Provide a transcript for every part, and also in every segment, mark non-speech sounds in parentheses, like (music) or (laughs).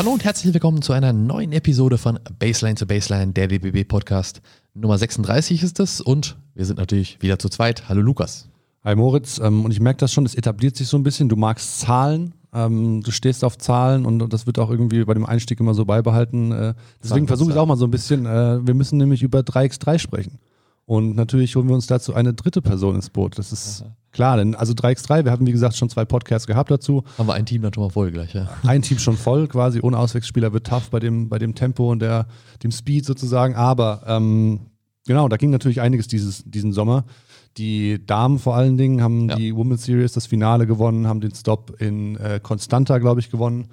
Hallo und herzlich willkommen zu einer neuen Episode von Baseline to Baseline, der DBB Podcast. Nummer 36 ist es und wir sind natürlich wieder zu zweit. Hallo Lukas. Hi Moritz, ähm, und ich merke das schon, es etabliert sich so ein bisschen. Du magst Zahlen, ähm, du stehst auf Zahlen und, das wird auch irgendwie bei dem Einstieg immer so beibehalten. Äh, deswegen versuche ich auch mal so ein bisschen. Äh, wir müssen nämlich über 3x3 sprechen. Und natürlich holen wir uns dazu eine dritte Person ins Boot. Das ist Aha. klar, denn also 3x3, wir hatten wie gesagt schon zwei Podcasts gehabt dazu. Haben wir ein Team dann schon mal voll gleich, ja. Ein Team schon voll, quasi ohne Auswechselspieler wird tough bei dem, bei dem Tempo und der, dem Speed sozusagen. Aber ähm, genau, da ging natürlich einiges dieses, diesen Sommer. Die Damen vor allen Dingen haben ja. die Women's Series, das Finale gewonnen, haben den Stop in äh, Constanta, glaube ich, gewonnen.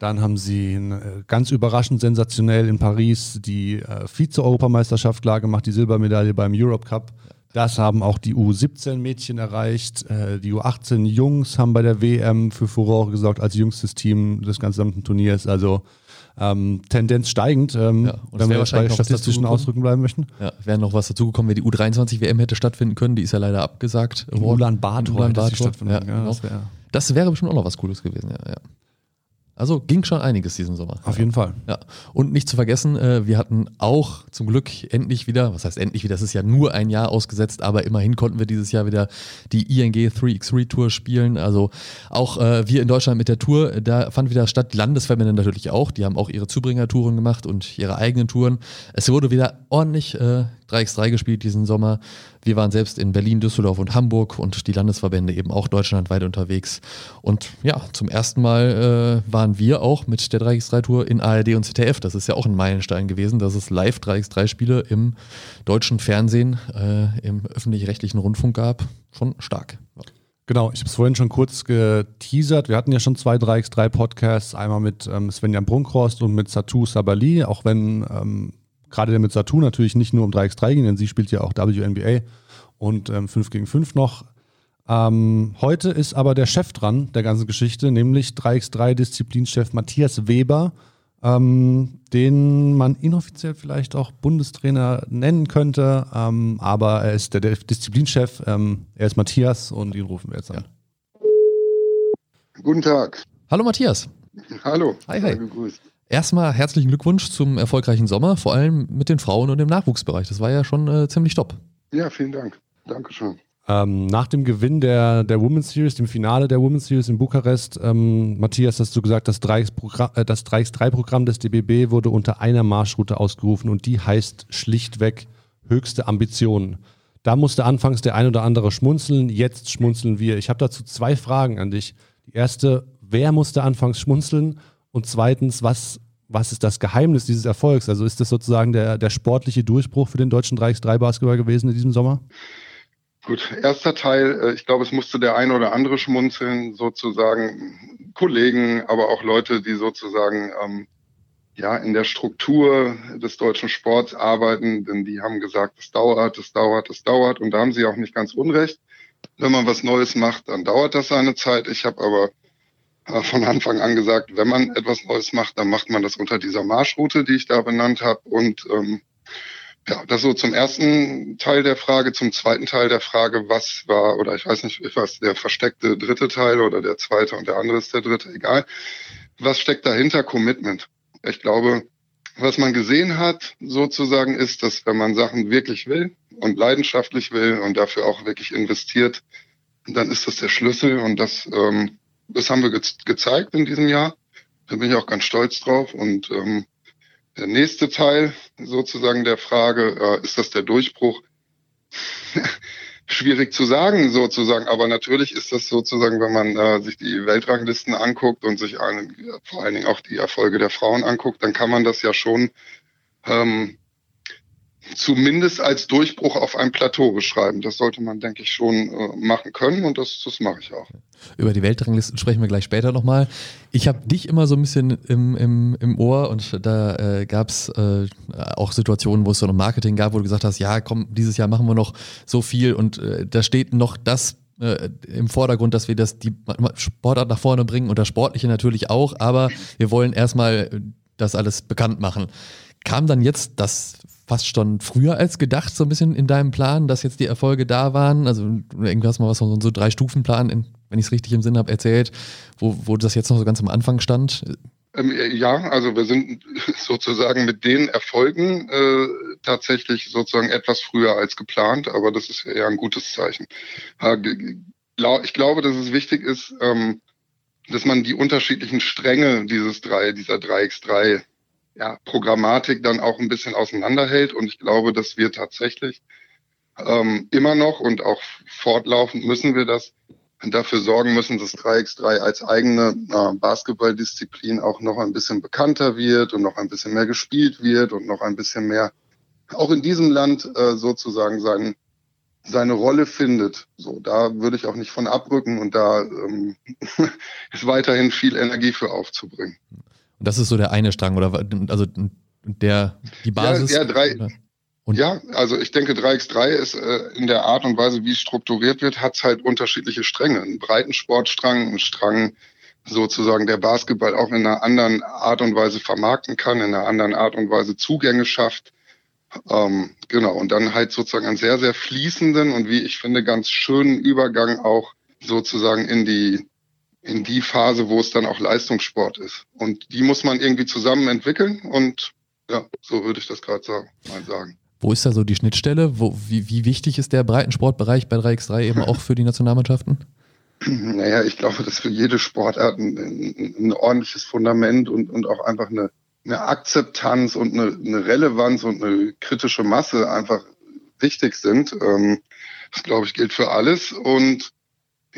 Dann haben sie äh, ganz überraschend sensationell in Paris die äh, Vize-Europameisterschaft klargemacht, die Silbermedaille beim Europe Cup. Das haben auch die U17-Mädchen erreicht. Äh, die U18-Jungs haben bei der WM für Furore gesorgt als jüngstes Team des gesamten Turniers. Also ähm, Tendenz steigend, ähm, ja, wenn wir bei statistischen Ausdrücken bleiben möchten. Ja, wäre noch was dazugekommen, wenn die U23-WM hätte stattfinden können. Die ist ja leider abgesagt. Ulan Bator. Ulan Bator. Ja, ja, genau. das, wär. wäre bestimmt auch noch was Cooles gewesen. Ja, ja. Also ging schon einiges diesen Sommer. Auf jeden Fall. Ja. Und nicht zu vergessen, äh, wir hatten auch zum Glück endlich wieder, was heißt endlich wieder, das ist ja nur ein Jahr ausgesetzt, aber immerhin konnten wir dieses Jahr wieder die ING 3x3 Tour spielen. Also auch äh, wir in Deutschland mit der Tour, da fand wieder statt, Landesverbände natürlich auch, die haben auch ihre Zubringertouren gemacht und ihre eigenen Touren. Es wurde wieder ordentlich äh, 3x3 gespielt diesen Sommer. Wir waren selbst in Berlin, Düsseldorf und Hamburg und die Landesverbände eben auch deutschlandweit unterwegs. Und ja, zum ersten Mal äh, waren wir auch mit der 3x3-Tour in ARD und ZDF. Das ist ja auch ein Meilenstein gewesen, dass es live 3x3-Spiele im deutschen Fernsehen, äh, im öffentlich-rechtlichen Rundfunk gab. Schon stark. Genau, ich habe es vorhin schon kurz geteasert. Wir hatten ja schon zwei 3x3-Podcasts, einmal mit ähm, Svenja Brunkhorst und mit Satu Sabali, auch wenn ähm, gerade der mit Satu natürlich nicht nur um 3x3 ging, denn sie spielt ja auch WNBA und ähm, 5 gegen 5 noch. Ähm, heute ist aber der Chef dran der ganzen Geschichte, nämlich 3x3-Disziplinchef Matthias Weber, ähm, den man inoffiziell vielleicht auch Bundestrainer nennen könnte, ähm, aber er ist der, der Disziplinchef, ähm, er ist Matthias und ihn rufen wir jetzt an. Guten Tag. Hallo Matthias. Hallo. Hi, hi. Gegrüßt. Erstmal herzlichen Glückwunsch zum erfolgreichen Sommer, vor allem mit den Frauen und dem Nachwuchsbereich. Das war ja schon äh, ziemlich top. Ja, vielen Dank. Dankeschön. Ähm, nach dem Gewinn der, der Women's Series, dem Finale der Women's Series in Bukarest, ähm, Matthias, hast du gesagt, das 3x3-Programm äh, des DBB wurde unter einer Marschroute ausgerufen und die heißt schlichtweg höchste Ambitionen. Da musste anfangs der ein oder andere schmunzeln, jetzt schmunzeln wir. Ich habe dazu zwei Fragen an dich. Die erste, wer musste anfangs schmunzeln und zweitens, was, was ist das Geheimnis dieses Erfolgs? Also ist das sozusagen der, der sportliche Durchbruch für den deutschen 3x3-Basketball gewesen in diesem Sommer? Gut, erster Teil, äh, ich glaube, es musste der eine oder andere schmunzeln, sozusagen Kollegen, aber auch Leute, die sozusagen ähm, ja in der Struktur des deutschen Sports arbeiten, denn die haben gesagt, es dauert, es dauert, es dauert und da haben sie auch nicht ganz unrecht. Wenn man was Neues macht, dann dauert das seine Zeit. Ich habe aber von Anfang an gesagt, wenn man etwas Neues macht, dann macht man das unter dieser Marschroute, die ich da benannt habe. Und ähm, ja, das so zum ersten Teil der Frage. Zum zweiten Teil der Frage, was war, oder ich weiß nicht, was der versteckte dritte Teil oder der zweite und der andere ist der dritte, egal. Was steckt dahinter? Commitment. Ich glaube, was man gesehen hat, sozusagen, ist, dass wenn man Sachen wirklich will und leidenschaftlich will und dafür auch wirklich investiert, dann ist das der Schlüssel und das ähm, das haben wir ge gezeigt in diesem Jahr. Da bin ich auch ganz stolz drauf. Und ähm, der nächste Teil sozusagen der Frage, äh, ist das der Durchbruch? (laughs) Schwierig zu sagen sozusagen, aber natürlich ist das sozusagen, wenn man äh, sich die Weltranglisten anguckt und sich einen, vor allen Dingen auch die Erfolge der Frauen anguckt, dann kann man das ja schon ähm, zumindest als Durchbruch auf ein Plateau beschreiben. Das sollte man, denke ich, schon äh, machen können und das, das mache ich auch. Über die Weltranglisten sprechen wir gleich später nochmal. Ich habe dich immer so ein bisschen im, im, im Ohr und da äh, gab es äh, auch Situationen, wo es so ein Marketing gab, wo du gesagt hast, ja, komm, dieses Jahr machen wir noch so viel und äh, da steht noch das äh, im Vordergrund, dass wir das die Sportart nach vorne bringen und das Sportliche natürlich auch, aber wir wollen erstmal das alles bekannt machen. Kam dann jetzt das fast schon früher als gedacht, so ein bisschen in deinem Plan, dass jetzt die Erfolge da waren? Also irgendwas mal was von so drei Stufenplan, in, wenn ich es richtig im Sinn habe, erzählt, wo, wo das jetzt noch so ganz am Anfang stand. Ähm, ja, also wir sind (laughs) sozusagen mit den Erfolgen äh, tatsächlich sozusagen etwas früher als geplant, aber das ist eher ein gutes Zeichen. Ich glaube, dass es wichtig ist, ähm, dass man die unterschiedlichen Stränge dieses drei, dieser 3x3 ja, Programmatik dann auch ein bisschen auseinanderhält. Und ich glaube, dass wir tatsächlich ähm, immer noch und auch fortlaufend müssen wir das dafür sorgen müssen, dass 3x3 als eigene äh, Basketballdisziplin auch noch ein bisschen bekannter wird und noch ein bisschen mehr gespielt wird und noch ein bisschen mehr auch in diesem Land äh, sozusagen seinen, seine Rolle findet. So, da würde ich auch nicht von abrücken und da ähm, (laughs) ist weiterhin viel Energie für aufzubringen. Und das ist so der eine Strang oder also der die Basis. Ja, ja drei? Und ja, also ich denke, 3x3 ist äh, in der Art und Weise, wie es strukturiert wird, hat es halt unterschiedliche Stränge. Einen breiten Sportstrang, einen Strang sozusagen der Basketball auch in einer anderen Art und Weise vermarkten kann, in einer anderen Art und Weise Zugänge schafft. Ähm, genau, und dann halt sozusagen einen sehr, sehr fließenden und wie ich finde, ganz schönen Übergang auch sozusagen in die in die Phase, wo es dann auch Leistungssport ist. Und die muss man irgendwie zusammen entwickeln und ja, so würde ich das gerade sagen, mal sagen. Wo ist da so die Schnittstelle? Wo, wie, wie wichtig ist der Breitensportbereich bei 3x3 eben auch für die Nationalmannschaften? (clears throat) Naja, ich glaube, dass für jede Sportart ein, ein, ein ordentliches Fundament und, und auch einfach eine, eine Akzeptanz und eine, eine Relevanz und eine kritische Masse einfach wichtig sind. Ähm, das, glaube ich, gilt für alles. Und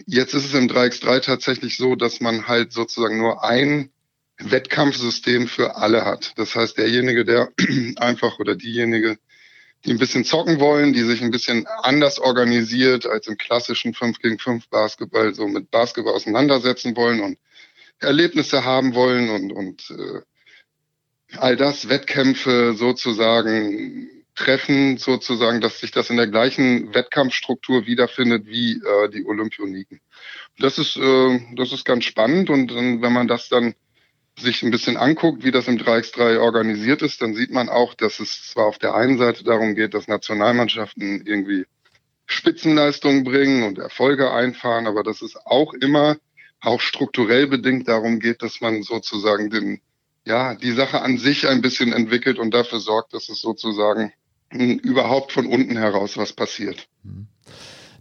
jetzt ist es im 3x3 tatsächlich so, dass man halt sozusagen nur ein Wettkampfsystem für alle hat. Das heißt, derjenige, der (clears throat) einfach oder diejenige, die ein bisschen zocken wollen, die sich ein bisschen anders organisiert als im klassischen 5 gegen 5 Basketball, so mit Basketball auseinandersetzen wollen und Erlebnisse haben wollen und, und äh, all das, Wettkämpfe sozusagen treffen, sozusagen, dass sich das in der gleichen Wettkampfstruktur wiederfindet wie äh, die Olympioniken. Das ist, äh, das ist ganz spannend und dann, wenn man das dann sich ein bisschen anguckt, wie das im 3x3 organisiert ist, dann sieht man auch, dass es zwar auf der einen Seite darum geht, dass Nationalmannschaften irgendwie Spitzenleistungen bringen und Erfolge einfahren, aber dass es auch immer auch strukturell bedingt darum geht, dass man sozusagen den, ja, die Sache an sich ein bisschen entwickelt und dafür sorgt, dass es sozusagen überhaupt von unten heraus was passiert. Mhm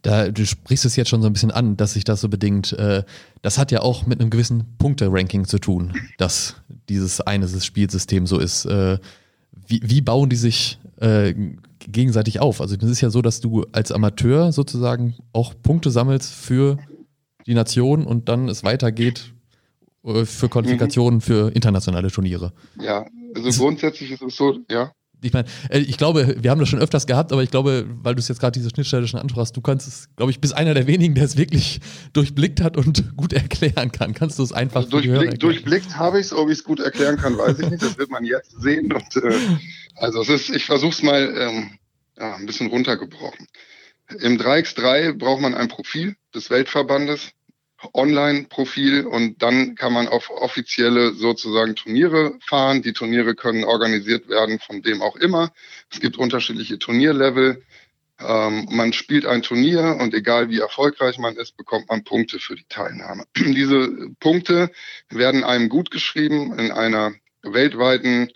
da, du sprichst es jetzt schon so ein bisschen an, dass sich das so bedingt. Äh, das hat ja auch mit einem gewissen Punkte-Ranking zu tun, dass dieses eine Spielsystem so ist. Äh, wie, wie bauen die sich äh, gegenseitig auf? Also es ist ja so, dass du als Amateur sozusagen auch Punkte sammelst für die Nation und dann es weitergeht äh, für Qualifikationen mhm. für internationale Turniere. Ja, also grundsätzlich ist es so, ja ich meine, äh, ich glaube, wir haben das schon öfters gehabt, aber ich glaube, weil du es jetzt gerade diese Schnittstelle schon ansprachst, du kannst es, glaube ich, bis einer der wenigen, der es wirklich (laughs) durchblickt hat und (laughs) gut erklären kann. Kannst du es einfach also durchblick, Durchblickt habe ich es, ob ich es gut erklären kann, weiß ich nicht. Das wird man jetzt sehen. Und, äh, also es ist, ich versuche es mal ähm, ja, ein bisschen runtergebrochen. Im 3x3 braucht man ein Profil des Weltverbandes Online-Profil und dann kann man auf offizielle sozusagen Turniere fahren. Die Turniere können organisiert werden von dem auch immer. Es gibt unterschiedliche Turnierlevel. Ähm, man spielt ein Turnier und egal wie erfolgreich man ist, bekommt man Punkte für die Teilnahme. (clears throat) Diese Punkte werden einem gut geschrieben in einer weltweiten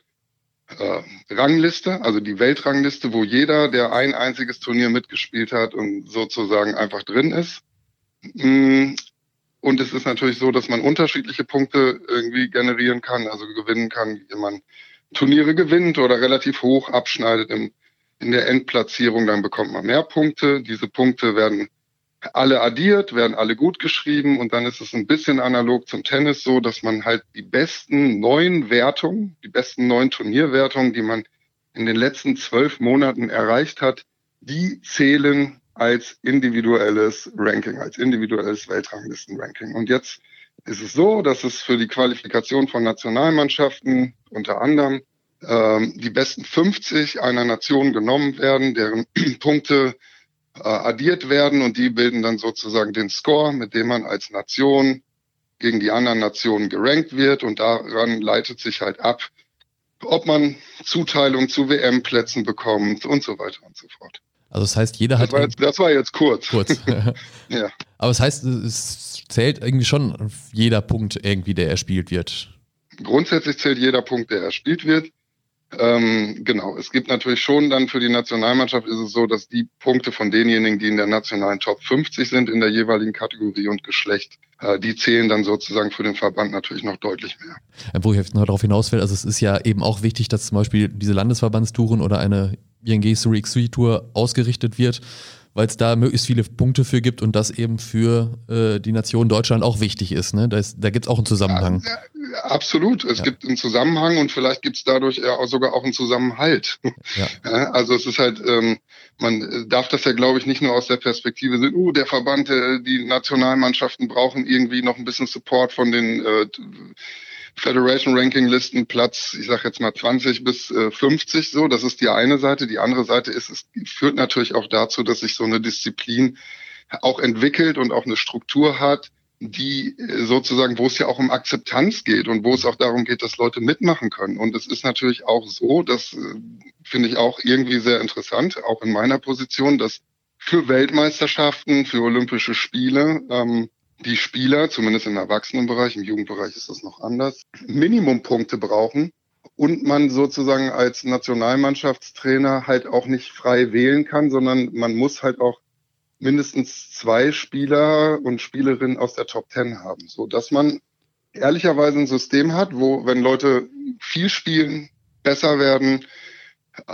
äh, Rangliste, also die Weltrangliste, wo jeder, der ein einziges Turnier mitgespielt hat und sozusagen einfach drin ist. Und es ist natürlich so, dass man unterschiedliche Punkte irgendwie generieren kann, also gewinnen kann, wie man Turniere gewinnt oder relativ hoch abschneidet im, in der Endplatzierung, dann bekommt man mehr Punkte. Diese Punkte werden alle addiert, werden alle gut geschrieben und dann ist es ein bisschen analog zum Tennis so, dass man halt die besten neun Wertungen, die besten neun Turnierwertungen, die man in den letzten zwölf Monaten erreicht hat, die zählen als individuelles Ranking, als individuelles Weltranglistenranking. Und jetzt ist es so, dass es für die Qualifikation von Nationalmannschaften unter anderem ähm, die besten 50 einer Nation genommen werden, deren (clears throat) Punkte äh, addiert werden und die bilden dann sozusagen den Score, mit dem man als Nation gegen die anderen Nationen gerankt wird und daran leitet sich halt ab, ob man Zuteilung zu WM-Plätzen bekommt und so weiter und so fort. Also das heißt, jeder hat. Das war jetzt, das war jetzt kurz. Kurz. (laughs) ja. Aber das heißt, es zählt irgendwie schon jeder Punkt irgendwie, der erspielt wird. grundsätzlich zählt jeder Punkt, der erspielt wird. Ähm, genau, es gibt natürlich schon dann für die Nationalmannschaft ist es so, dass die Punkte von denjenigen, die in der nationalen Top 50 sind in der jeweiligen Kategorie und Geschlecht, äh, die zählen dann sozusagen für den Verband natürlich noch deutlich mehr. Wo ich jetzt noch darauf hinaus will, also es ist ja eben auch wichtig, dass zum Beispiel diese Landesverbandstouren oder eine ING Serie X3 Tour ausgerichtet wird weil es da möglichst viele Punkte für gibt und das eben für äh, die Nation Deutschland auch wichtig ist. Ne? Da, da gibt es auch einen Zusammenhang. Ja, absolut. Es ja. gibt einen Zusammenhang und vielleicht gibt es dadurch ja auch sogar auch einen Zusammenhalt. Ja. (laughs) also es ist halt, ähm, man darf das ja, glaube ich, nicht nur aus der Perspektive sehen, uh, der Verband, äh, die Nationalmannschaften brauchen irgendwie noch ein bisschen Support von den äh, Federation Ranking Listen Platz, ich sage jetzt mal 20 bis äh, 50 so. Das ist die eine Seite. Die andere Seite ist, es führt natürlich auch dazu, dass sich so eine Disziplin auch entwickelt und auch eine Struktur hat, die äh, sozusagen, wo es ja auch um Akzeptanz geht und wo es auch darum geht, dass Leute mitmachen können. Und es ist natürlich auch so, das äh, finde ich auch irgendwie sehr interessant, auch in meiner Position, dass für Weltmeisterschaften, für Olympische Spiele ähm, die Spieler, zumindest im Erwachsenenbereich, im Jugendbereich ist das noch anders, Minimumpunkte brauchen und man sozusagen als Nationalmannschaftstrainer halt auch nicht frei wählen kann, sondern man muss halt auch mindestens zwei Spieler und Spielerinnen aus der Top Ten haben, so dass man ehrlicherweise ein System hat, wo wenn Leute viel spielen, besser werden,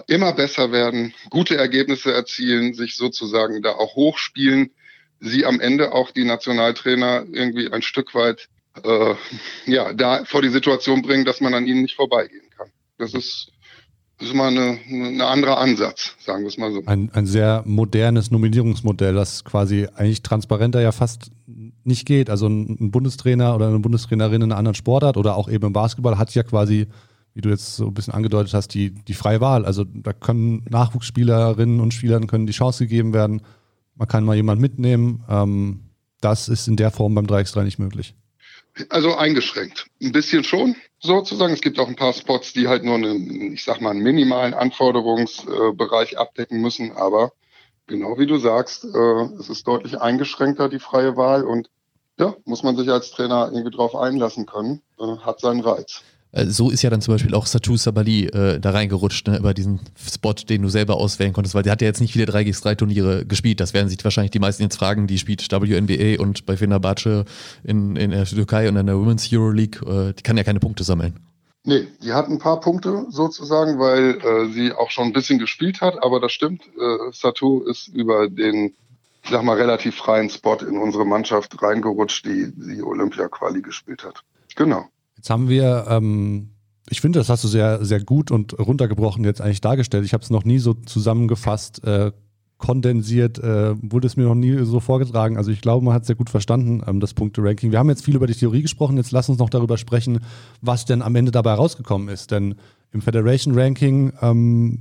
immer besser werden, gute Ergebnisse erzielen, sich sozusagen da auch hochspielen, sie am Ende auch die Nationaltrainer irgendwie ein Stück weit äh, ja, da vor die Situation bringen, dass man an ihnen nicht vorbeigehen kann. Das ist, ist mal eine, eine andere Ansatz, sagen wir es mal so. Ein, ein sehr modernes Nominierungsmodell, das quasi eigentlich transparenter ja fast nicht geht. Also ein Bundestrainer oder eine Bundestrainerin in einer anderen Sportart oder auch eben im Basketball hat ja quasi wie du jetzt so ein bisschen angedeutet hast, die, die freie Wahl. Also da können Nachwuchsspielerinnen und Spielern können die Chance gegeben werden, man kann mal jemanden mitnehmen. Ähm, das ist in der Form beim 3x3 nicht möglich. Also eingeschränkt. Ein bisschen schon, sozusagen. Es gibt auch ein paar Spots, die halt nur einen, ich sag mal, einen minimalen Anforderungsbereich abdecken müssen. Aber genau wie du sagst, äh, es ist deutlich eingeschränkter, die freie Wahl. Und ja, muss man sich als Trainer irgendwie drauf einlassen können. Äh, hat seinen Reiz. Äh, so ist ja dann zum Beispiel auch Satu Sabali äh, da reingerutscht, ne, über diesen Spot, den du selber auswählen konntest, weil der hat ja jetzt nicht viele 3x3-Turniere gespielt. Das werden sich wahrscheinlich die meisten jetzt fragen, die spielt WNBA und bei Fenerbahce in, in der Türkei und in der Women's Euroleague, äh, die kann ja keine Punkte sammeln. Nee, die hat ein paar Punkte sozusagen, weil äh, sie auch schon ein bisschen gespielt hat, aber das stimmt, äh, Satu ist über den, sag mal, relativ freien Spot in unsere Mannschaft reingerutscht, die die Olympia-Quali gespielt hat. Genau. Jetzt haben wir, ähm, ich finde, das hast du sehr, sehr gut und runtergebrochen jetzt eigentlich dargestellt. Ich habe es noch nie so zusammengefasst, äh, kondensiert, äh, wurde es mir noch nie so vorgetragen. Also ich glaube, man hat es sehr gut verstanden, ähm, das Punkte-Ranking. Wir haben jetzt viel über die Theorie gesprochen, jetzt lass uns noch darüber sprechen, was denn am Ende dabei rausgekommen ist. Denn im Federation-Ranking ähm,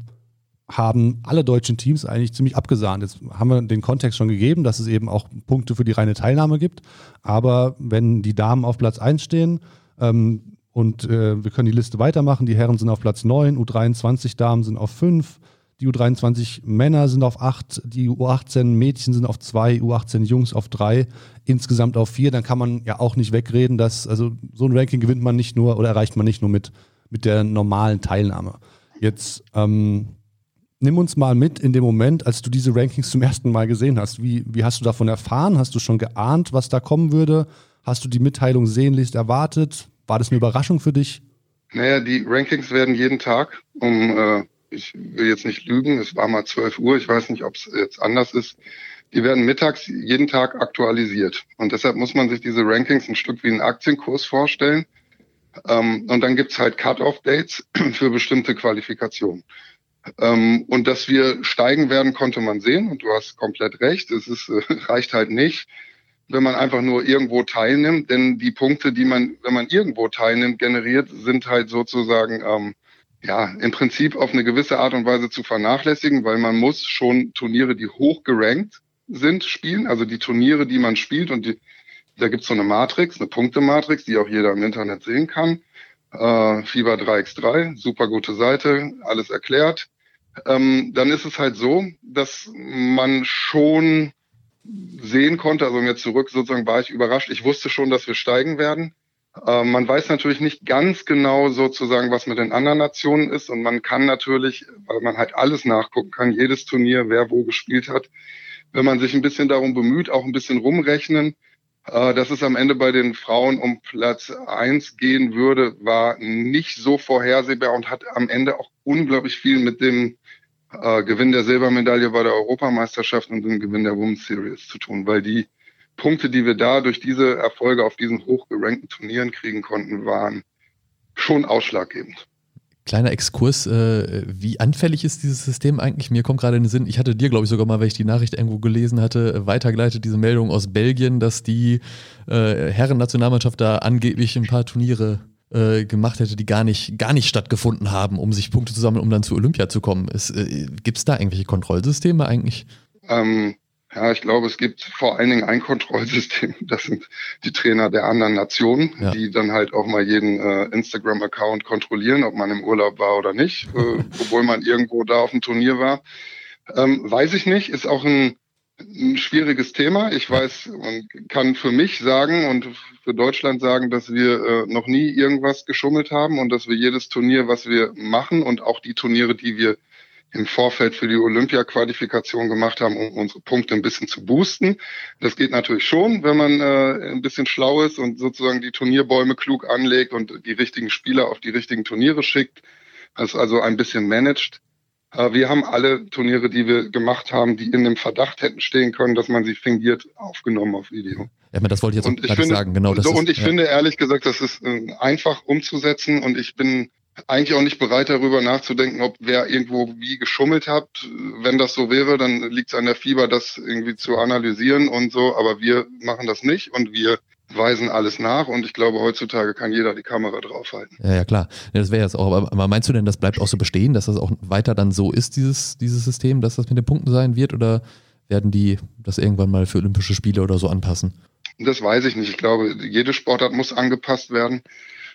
haben alle deutschen Teams eigentlich ziemlich abgesahnt. Jetzt haben wir den Kontext schon gegeben, dass es eben auch Punkte für die reine Teilnahme gibt. Aber wenn die Damen auf Platz 1 stehen, ähm, und äh, wir können die Liste weitermachen. Die Herren sind auf Platz 9, U23 Damen sind auf 5, die U23 Männer sind auf 8, die U18 Mädchen sind auf 2, U18 Jungs auf 3, insgesamt auf 4. Dann kann man ja auch nicht wegreden, dass, also so ein Ranking gewinnt man nicht nur oder erreicht man nicht nur mit, mit der normalen Teilnahme. Jetzt ähm, nimm uns mal mit in dem Moment, als du diese Rankings zum ersten Mal gesehen hast. Wie, wie hast du davon erfahren? Hast du schon geahnt, was da kommen würde? Hast du die Mitteilung sehnlichst erwartet? War das eine Überraschung für dich? Naja, die Rankings werden jeden Tag um, äh, ich will jetzt nicht lügen, es war mal 12 Uhr, ich weiß nicht, ob es jetzt anders ist. Die werden mittags jeden Tag aktualisiert. Und deshalb muss man sich diese Rankings ein Stück wie einen Aktienkurs vorstellen. Ähm, und dann gibt's halt Cut-off-Dates (clears throat) für bestimmte Qualifikationen. Ähm, und dass wir steigen werden, konnte man sehen. Und du hast komplett recht. Es ist, äh, (laughs) reicht halt nicht, wenn man einfach nur irgendwo teilnimmt, denn die Punkte, die man, wenn man irgendwo teilnimmt, generiert, sind halt sozusagen ähm, ja im Prinzip auf eine gewisse Art und Weise zu vernachlässigen, weil man muss schon Turniere, die hoch gerankt sind, spielen. Also die Turniere, die man spielt und die, da gibt's so eine Matrix, eine Punktematrix, die auch jeder im Internet sehen kann. Äh, Fieber 3x3, super gute Seite, alles erklärt. Ähm, dann ist es halt so, dass man schon sehen konnte, also jetzt zurück sozusagen war ich überrascht. Ich wusste schon, dass wir steigen werden. Äh, man weiß natürlich nicht ganz genau sozusagen, was mit den anderen Nationen ist. Und man kann natürlich, weil man halt alles nachgucken kann, jedes Turnier, wer wo gespielt hat, wenn man sich ein bisschen darum bemüht, auch ein bisschen rumrechnen, äh, dass es am Ende bei den Frauen um Platz eins gehen würde, war nicht so vorhersehbar und hat am Ende auch unglaublich viel mit dem äh, Gewinn der Silbermedaille bei der Europameisterschaft und dem Gewinn der Women's Series zu tun, weil die Punkte, die wir da durch diese Erfolge auf diesen hochgerankten Turnieren kriegen konnten, waren schon ausschlaggebend. Kleiner Exkurs, äh, wie anfällig ist dieses System eigentlich? Mir kommt gerade in den Sinn, ich hatte dir, glaube ich, sogar mal, weil ich die Nachricht irgendwo gelesen hatte, weitergeleitet, diese Meldung aus Belgien, dass die äh, Herren-Nationalmannschaft da angeblich ein paar Turniere äh, gemacht hätte, die gar nicht, gar nicht stattgefunden haben, um sich Punkte zu sammeln, um dann zu Olympia zu kommen. Äh, Gibt es da irgendwelche Kontrollsysteme eigentlich? Ähm, ja, ich glaube, es gibt vor allen Dingen ein Kontrollsystem. (laughs) Das sind die Trainer der anderen Nationen, ja. die dann halt auch mal jeden äh, Instagram-Account kontrollieren, ob man im Urlaub war oder nicht, äh, (laughs) obwohl man irgendwo da auf dem Turnier war. Ähm, weiß ich nicht, ist auch ein, ein schwieriges Thema. Ich weiß und kann für mich sagen und für Deutschland sagen, dass wir äh, noch nie irgendwas geschummelt haben und dass wir jedes Turnier, was wir machen und auch die Turniere, die wir im Vorfeld für die Olympia-Qualifikation gemacht haben, um unsere Punkte ein bisschen zu boosten. Das geht natürlich schon, wenn man äh, ein bisschen schlau ist und sozusagen die Turnierbäume klug anlegt und die richtigen Spieler auf die richtigen Turniere schickt, das also ein bisschen managt. Äh, wir haben alle Turniere, die wir gemacht haben, die in dem Verdacht hätten stehen können, dass man sie fingiert, aufgenommen auf Video. Ja, das wollte ich jetzt auch gerade sagen. Genau, das so, ist, und ich ja. finde ehrlich gesagt, das ist äh, einfach umzusetzen und ich bin eigentlich auch nicht bereit, darüber nachzudenken, ob wer irgendwo wie geschummelt hat. Wenn das so wäre, dann liegt es an der Fieber, das irgendwie zu analysieren und so. Aber wir machen das nicht und wir weisen alles nach und ich glaube, heutzutage kann jeder die Kamera draufhalten. Ja, ja klar. Das wäre jetzt auch, aber meinst du denn, das bleibt auch so bestehen, dass das auch weiter dann so ist, dieses, dieses System, dass das mit den Punkten sein wird oder werden die das irgendwann mal für Olympische Spiele oder so anpassen? Das weiß ich nicht. Ich glaube, jede Sportart muss angepasst werden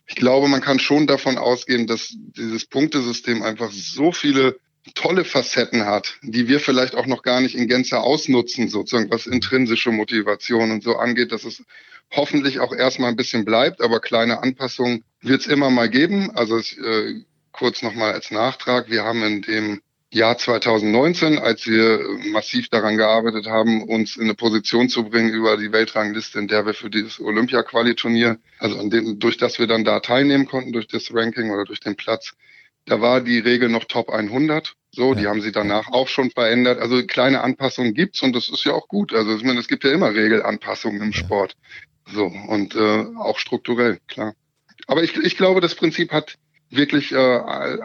ich glaube, man kann schon davon ausgehen, dass dieses Punktesystem einfach so viele tolle Facetten hat, die wir vielleicht auch noch gar nicht in Gänze ausnutzen, sozusagen was intrinsische Motivation und so angeht, dass es hoffentlich auch erstmal ein bisschen bleibt, aber kleine Anpassungen wird es immer mal geben. Also äh, kurz nochmal als Nachtrag, wir haben in dem Jahr 2019, als wir massiv daran gearbeitet haben, uns in eine Position zu bringen über die Weltrangliste, in der wir für dieses Olympia-Quali-Turnier, also an dem, durch das wir dann da teilnehmen konnten, durch das Ranking oder durch den Platz, da war die Regel noch Top 100. So, ja. die haben sie danach auch schon verändert. Also kleine Anpassungen gibt's und das ist ja auch gut. Also ich meine, es gibt ja immer Regelanpassungen im. Sport. So und äh, auch strukturell, klar. Aber ich, ich glaube, das Prinzip hat wirklich äh,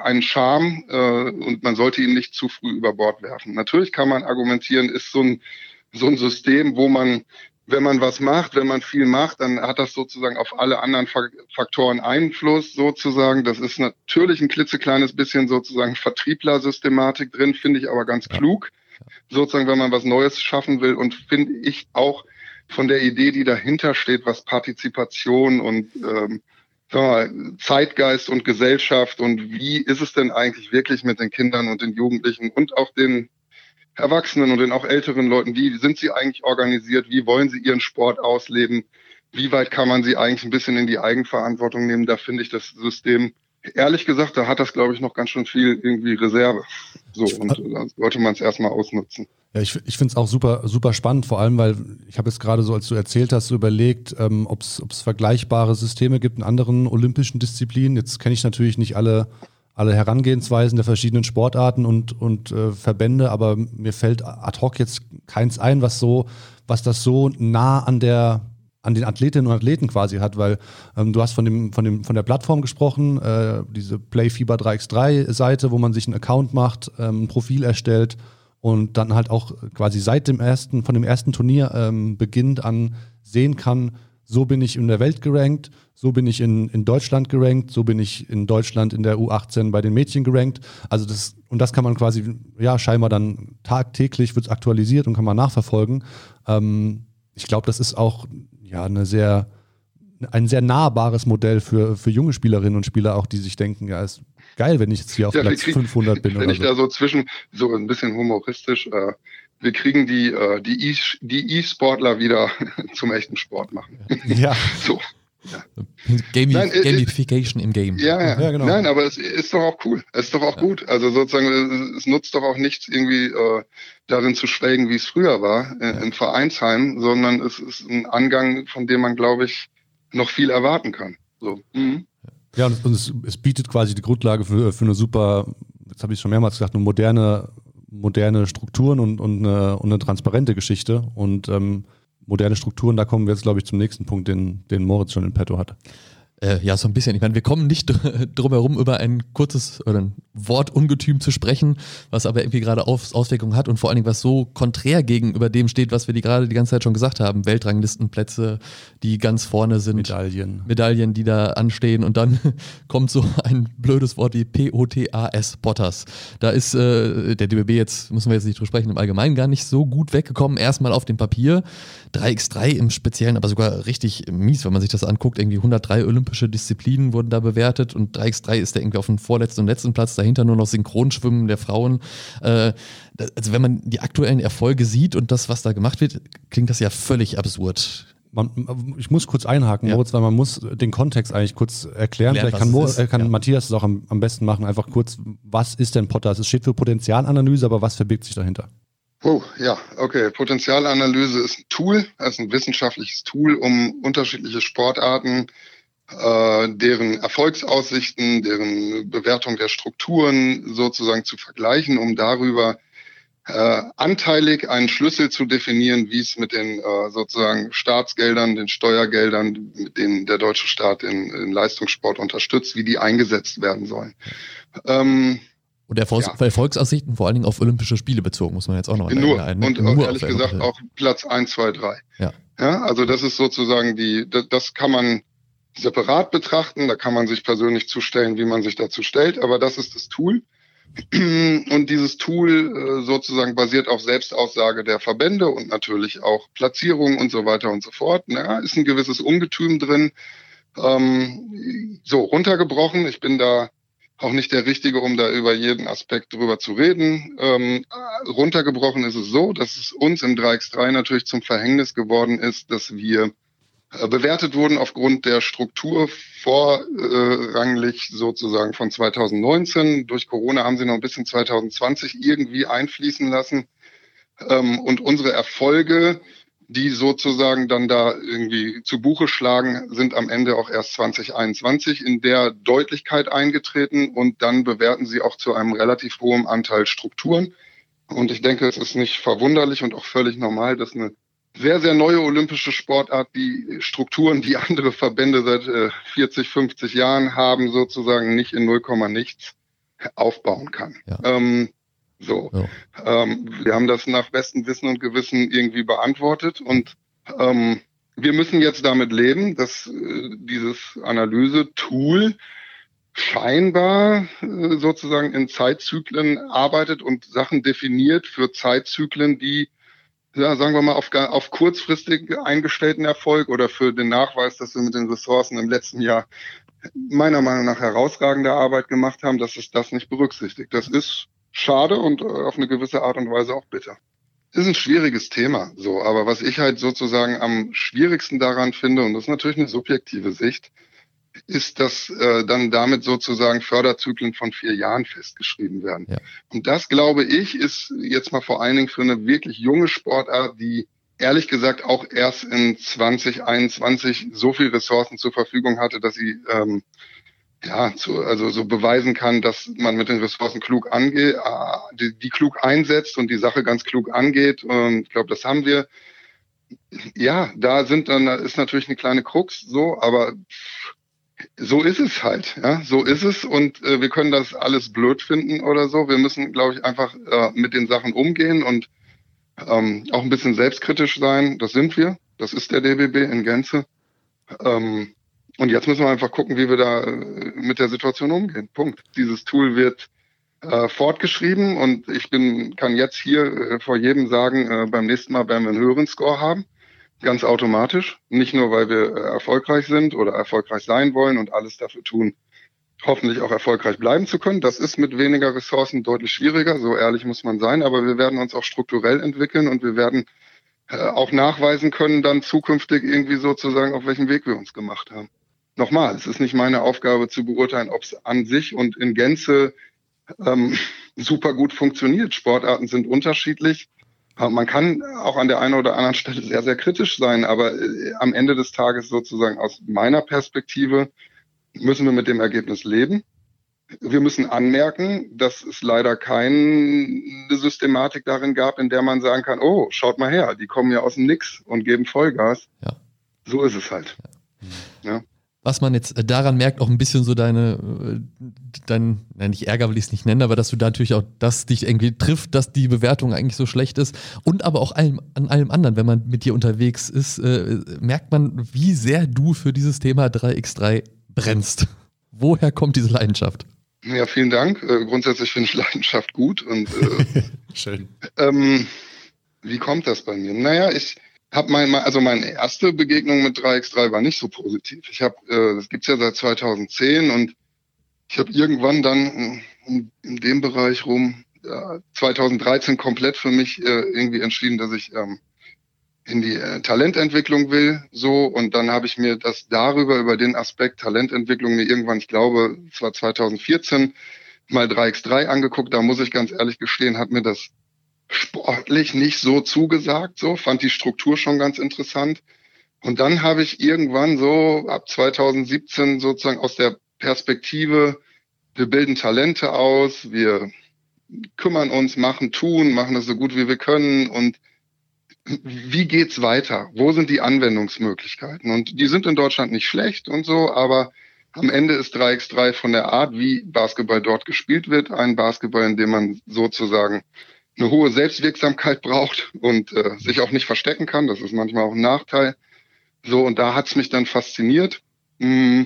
einen Charme äh, und man sollte ihn nicht zu früh über Bord werfen. Natürlich kann man argumentieren, ist so ein, so ein System, wo man, wenn man was macht, wenn man viel macht, dann hat das sozusagen auf alle anderen Faktoren Einfluss sozusagen. Das ist natürlich ein klitzekleines bisschen sozusagen Vertriebler-Systematik drin, finde ich aber ganz klug, sozusagen, wenn man was Neues schaffen will und finde ich auch von der Idee, die dahinter steht, was Partizipation und ähm, mal, Zeitgeist und Gesellschaft und wie ist es denn eigentlich wirklich mit den Kindern und den Jugendlichen und auch den Erwachsenen und den auch älteren Leuten, wie sind sie eigentlich organisiert, wie wollen sie ihren Sport ausleben, wie weit kann man sie eigentlich ein bisschen in die Eigenverantwortung nehmen, da finde ich das System, ehrlich gesagt, da hat das, glaube ich, noch ganz schön viel irgendwie Reserve. So, und da sollte man es erstmal ausnutzen. Ja, ich, ich finde es auch super, super spannend, vor allem, weil ich habe jetzt gerade so, als du erzählt hast, so überlegt, ähm, ob es vergleichbare Systeme gibt in anderen olympischen Disziplinen. Jetzt kenne ich natürlich nicht alle, alle Herangehensweisen der verschiedenen Sportarten und, und äh, Verbände, aber mir fällt ad hoc jetzt keins ein, was so, was das so nah an der an den Athletinnen und Athleten quasi hat, weil ähm, du hast von dem, von dem, von der Plattform gesprochen, äh, diese Playfieber 3x3 Seite, wo man sich einen Account macht, ähm, ein Profil erstellt und dann halt auch quasi seit dem ersten, von dem ersten Turnier ähm, beginnt an sehen kann, so bin ich in der Welt gerankt, so bin ich in, in Deutschland gerankt, so bin ich in Deutschland in der U18 bei den Mädchen gerankt. Also das, und das kann man quasi, ja, scheinbar dann tagtäglich wird es aktualisiert und kann man nachverfolgen. Ähm, ich glaube, das ist auch ja eine sehr, ein sehr nahbares Modell für, für junge Spielerinnen und Spieler auch, die sich denken, ja, ist geil, wenn ich jetzt hier auf ja, Platz kriegen, 500 bin. (laughs) Wenn ich so. da so zwischen, so ein bisschen humoristisch, äh, wir kriegen die, äh, die E-Sportler wieder (laughs) zum echten Sport machen. Ja. (laughs) so. Gamif Nein, äh, Gamification im Game. Ja, ja. ja, genau. Nein, aber es ist doch auch cool. Es ist doch auch ja. gut. Also sozusagen, es nutzt doch auch nichts irgendwie äh, darin zu schwelgen, wie es früher war äh, im Vereinsheim, sondern es ist ein Angang, von dem man, glaube ich, noch viel erwarten kann. So. Mhm. Ja, und, es, es, bietet quasi die Grundlage für, für eine super, jetzt habe ich schon mehrmals gesagt, eine moderne, moderne Strukturen und, und, eine, und eine transparente Geschichte. Und ähm, moderne Strukturen, da kommen wir jetzt, glaube ich, zum nächsten Punkt, den, den Moritz schon in petto hat. Äh, ja, so ein bisschen. Ich meine, wir kommen nicht (laughs) drum herum, über ein kurzes oder ein Wortungetüm zu sprechen, was aber irgendwie gerade Aus Auswirkungen hat und vor allen Dingen, was so konträr gegenüber dem steht, was wir die gerade die ganze Zeit schon gesagt haben. Weltranglistenplätze, die ganz vorne sind. Medaillen. Medaillen, die da anstehen und dann (laughs) kommt so ein blödes Wort wie P-O-T-A-S, Potters. Da ist äh, der DBB jetzt, müssen wir jetzt nicht drüber sprechen, im Allgemeinen gar nicht so gut weggekommen. Erstmal auf dem Papier. 3x3 im Speziellen, aber sogar richtig mies, wenn man sich das anguckt. Irgendwie 103 olympische Disziplinen wurden da bewertet und 3x3 ist der irgendwie auf dem vorletzten und letzten Platz, dahinter nur noch Synchronschwimmen der Frauen. Äh, also wenn man die aktuellen Erfolge sieht und das, was da gemacht wird, klingt das ja völlig absurd. Man, ich muss kurz einhaken, ja. Moritz, weil man muss den Kontext eigentlich kurz erklären. Vielleicht kann, Mo, äh, kann ja. Matthias es auch am, am besten machen. Einfach kurz, was ist denn Potter? Es steht für Potenzialanalyse, aber was verbirgt sich dahinter? Oh, ja, okay. Potenzialanalyse ist ein Tool, also ein wissenschaftliches Tool, um unterschiedliche Sportarten, äh, deren Erfolgsaussichten, deren Bewertung der Strukturen sozusagen zu vergleichen, um darüber äh, anteilig einen Schlüssel zu definieren, wie es mit den äh, sozusagen Staatsgeldern, den Steuergeldern, mit denen der deutsche Staat in, in Leistungssport unterstützt, wie die eingesetzt werden sollen. Ähm, und Erfolgs ja. Erfolgsaussichten vor allen Dingen auf Olympische Spiele bezogen, muss man jetzt auch noch Nur, ein, ne? und Nur ehrlich gesagt auch Platz 1, 2, 3. Ja. ja. Also das ist sozusagen die, das, das kann man separat betrachten, da kann man sich persönlich zustellen, wie man sich dazu stellt, aber das ist das Tool. (clears throat) Und dieses Tool äh, sozusagen basiert auf Selbstaussage der Verbände und natürlich auch Platzierung und so weiter und so fort. Na, ist ein gewisses Ungetüm drin. Ähm, so, runtergebrochen. Ich bin da auch nicht der Richtige, um da über jeden Aspekt drüber zu reden. Ähm, runtergebrochen ist es so, dass es uns im 3x3 natürlich zum Verhängnis geworden ist, dass wir bewertet wurden aufgrund der Struktur vorrangig sozusagen von 2019. Durch Corona haben sie noch ein bisschen 2020 irgendwie einfließen lassen. Ähm, und unsere Erfolge die sozusagen dann da irgendwie zu Buche schlagen, sind am Ende auch erst 2021 in der Deutlichkeit eingetreten und dann bewerten sie auch zu einem relativ hohen Anteil Strukturen. Und ich denke, es ist nicht verwunderlich und auch völlig normal, dass eine sehr, sehr neue olympische Sportart die Strukturen, die andere Verbände seit 40, äh, 50 Jahren haben, sozusagen nicht in 0, nichts aufbauen kann. Ja. Ähm, so. Ja. Ähm, wir haben das nach bestem Wissen und Gewissen irgendwie beantwortet und ähm, wir müssen jetzt damit leben, dass äh, dieses Analyse-Tool scheinbar äh, sozusagen in Zeitzyklen arbeitet und Sachen definiert für Zeitzyklen, die, ja, sagen wir mal, auf, auf kurzfristig eingestellten Erfolg oder für den Nachweis, dass wir mit den Ressourcen im letzten Jahr meiner Meinung nach herausragende Arbeit gemacht haben, dass es das nicht berücksichtigt. Das ist schade und äh, auf eine gewisse Art und Weise auch bitter. Ist ein schwieriges Thema, so. Aber was ich halt sozusagen am schwierigsten daran finde, und das ist natürlich eine subjektive Sicht, ist, dass äh, dann damit sozusagen Förderzyklen von vier Jahren festgeschrieben werden. Ja. Und das, glaube ich, ist jetzt mal vor allen Dingen für eine wirklich junge Sportart, die ehrlich gesagt auch erst in 2021 so viel Ressourcen zur Verfügung hatte, dass sie ähm, ja, zu, also so beweisen kann, dass man mit den Ressourcen klug angeht, äh, die, die klug einsetzt und die Sache ganz klug angeht. Und ich glaube, das haben wir. Ja, da sind dann, da ist natürlich eine kleine Krux, so, aber so ist es halt, ja, so ist es und äh, wir können das alles blöd finden oder so. Wir müssen, glaube ich, einfach äh, mit den Sachen umgehen und ähm, auch ein bisschen selbstkritisch sein. Das sind wir. Das ist der DBB in Gänze. Ähm, und jetzt müssen wir einfach gucken, wie wir da äh, mit der Situation umgehen. Punkt. Dieses Tool wird äh, fortgeschrieben und ich bin, kann jetzt hier äh, vor jedem sagen, beim nächsten Mal werden wir einen höheren Score haben. Ganz automatisch. Nicht nur, weil wir äh, erfolgreich sind oder erfolgreich sein wollen und alles dafür tun, hoffentlich auch erfolgreich bleiben zu können. Das ist mit weniger Ressourcen deutlich schwieriger, so ehrlich muss man sein, aber wir werden uns auch strukturell entwickeln und wir werden äh, auch nachweisen können, dann zukünftig irgendwie sozusagen, auf welchem Weg wir uns gemacht haben. Nochmal, es ist nicht meine Aufgabe zu beurteilen, ob es an sich und in Gänze ähm, (laughs) super gut funktioniert. Sportarten sind unterschiedlich. Man kann auch an der einen oder anderen Stelle sehr, sehr kritisch sein, aber äh, am Ende des Tages sozusagen aus meiner Perspektive müssen wir mit dem Ergebnis leben. Wir müssen anmerken, dass es leider keine Systematik darin gab, in der man sagen kann, oh, schaut mal her, die kommen ja aus dem Nix und geben Vollgas. Ja. So ist es halt. Ja. ja was man jetzt daran merkt, auch ein bisschen so deine, äh, dein, nein, nicht Ärger will ich es nicht nennen, aber dass du da natürlich auch, dass dich irgendwie trifft, dass die Bewertung eigentlich so schlecht ist und aber auch allem, an allem anderen, wenn man mit dir unterwegs ist, äh, merkt man, wie sehr du für dieses Thema 3x3 brennst. Woher kommt diese Leidenschaft? Ja, vielen Dank. Äh, grundsätzlich finde ich Leidenschaft gut und äh, (laughs) schön. Ähm, wie kommt das bei mir? Naja, ich habe mein, also meine erste Begegnung mit 3x3 war nicht so positiv. Ich habe, äh, das gibt's ja seit 2010 und ich habe irgendwann dann in, in, dem Bereich rum äh, 2013 komplett für mich äh, irgendwie entschieden, dass ich ähm, in die äh, Talententwicklung will, so und dann habe ich mir das darüber über den Aspekt Talententwicklung mir irgendwann, ich glaube, es war 2014 mal 3x3 angeguckt. Da muss ich ganz ehrlich gestehen, hat mir das sportlich nicht so zugesagt, so fand die Struktur schon ganz interessant. Und dann habe ich irgendwann so ab 2017 sozusagen aus der Perspektive, wir bilden Talente aus, wir kümmern uns, machen, tun, machen es so gut wie wir können und wie geht's weiter? Wo sind die Anwendungsmöglichkeiten? Und die sind in Deutschland nicht schlecht und so, aber am Ende ist 3x3 von der Art, wie Basketball dort gespielt wird, ein Basketball, in dem man sozusagen eine hohe Selbstwirksamkeit braucht und äh, sich auch nicht verstecken kann. Das ist manchmal auch ein Nachteil. So, und da hat's mich dann fasziniert. Mm,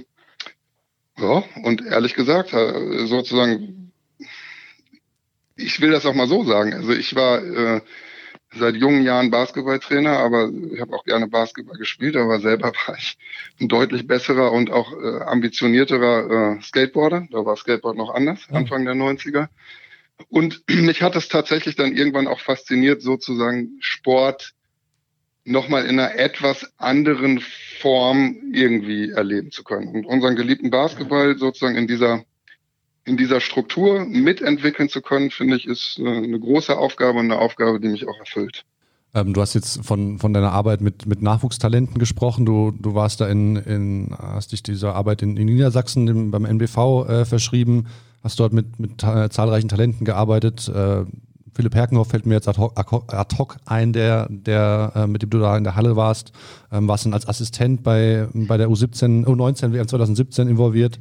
ja, und ehrlich gesagt, äh, sozusagen, ich will das auch mal so sagen. Also ich war äh, seit jungen Jahren Basketballtrainer, aber ich habe auch gerne Basketball gespielt, aber selber (laughs) war ich ein deutlich besserer und auch äh, ambitionierterer äh, Skateboarder. Da war Skateboard noch anders, Anfang der 90er. Und (clears throat) mich hat es tatsächlich dann irgendwann auch fasziniert, sozusagen Sport nochmal in einer etwas anderen Form irgendwie erleben zu können. Und unseren geliebten Basketball sozusagen in dieser, in dieser Struktur mitentwickeln zu können, finde ich, ist äh, eine große Aufgabe und eine Aufgabe, die mich auch erfüllt. Ähm, du hast jetzt von, von deiner Arbeit mit, mit Nachwuchstalenten gesprochen. Du, du warst da in, in, hast dich dieser Arbeit in, in Niedersachsen dem, beim NBV äh, verschrieben hast dort mit, mit zahlreichen Talenten gearbeitet. Äh, Philipp Herkenhoff fällt mir jetzt ad hoc, ad hoc ein, der, der äh, mit dem du da in der Halle warst. Ähm, warst dann als Assistent bei, bei der U17, U19 WM 2017 involviert.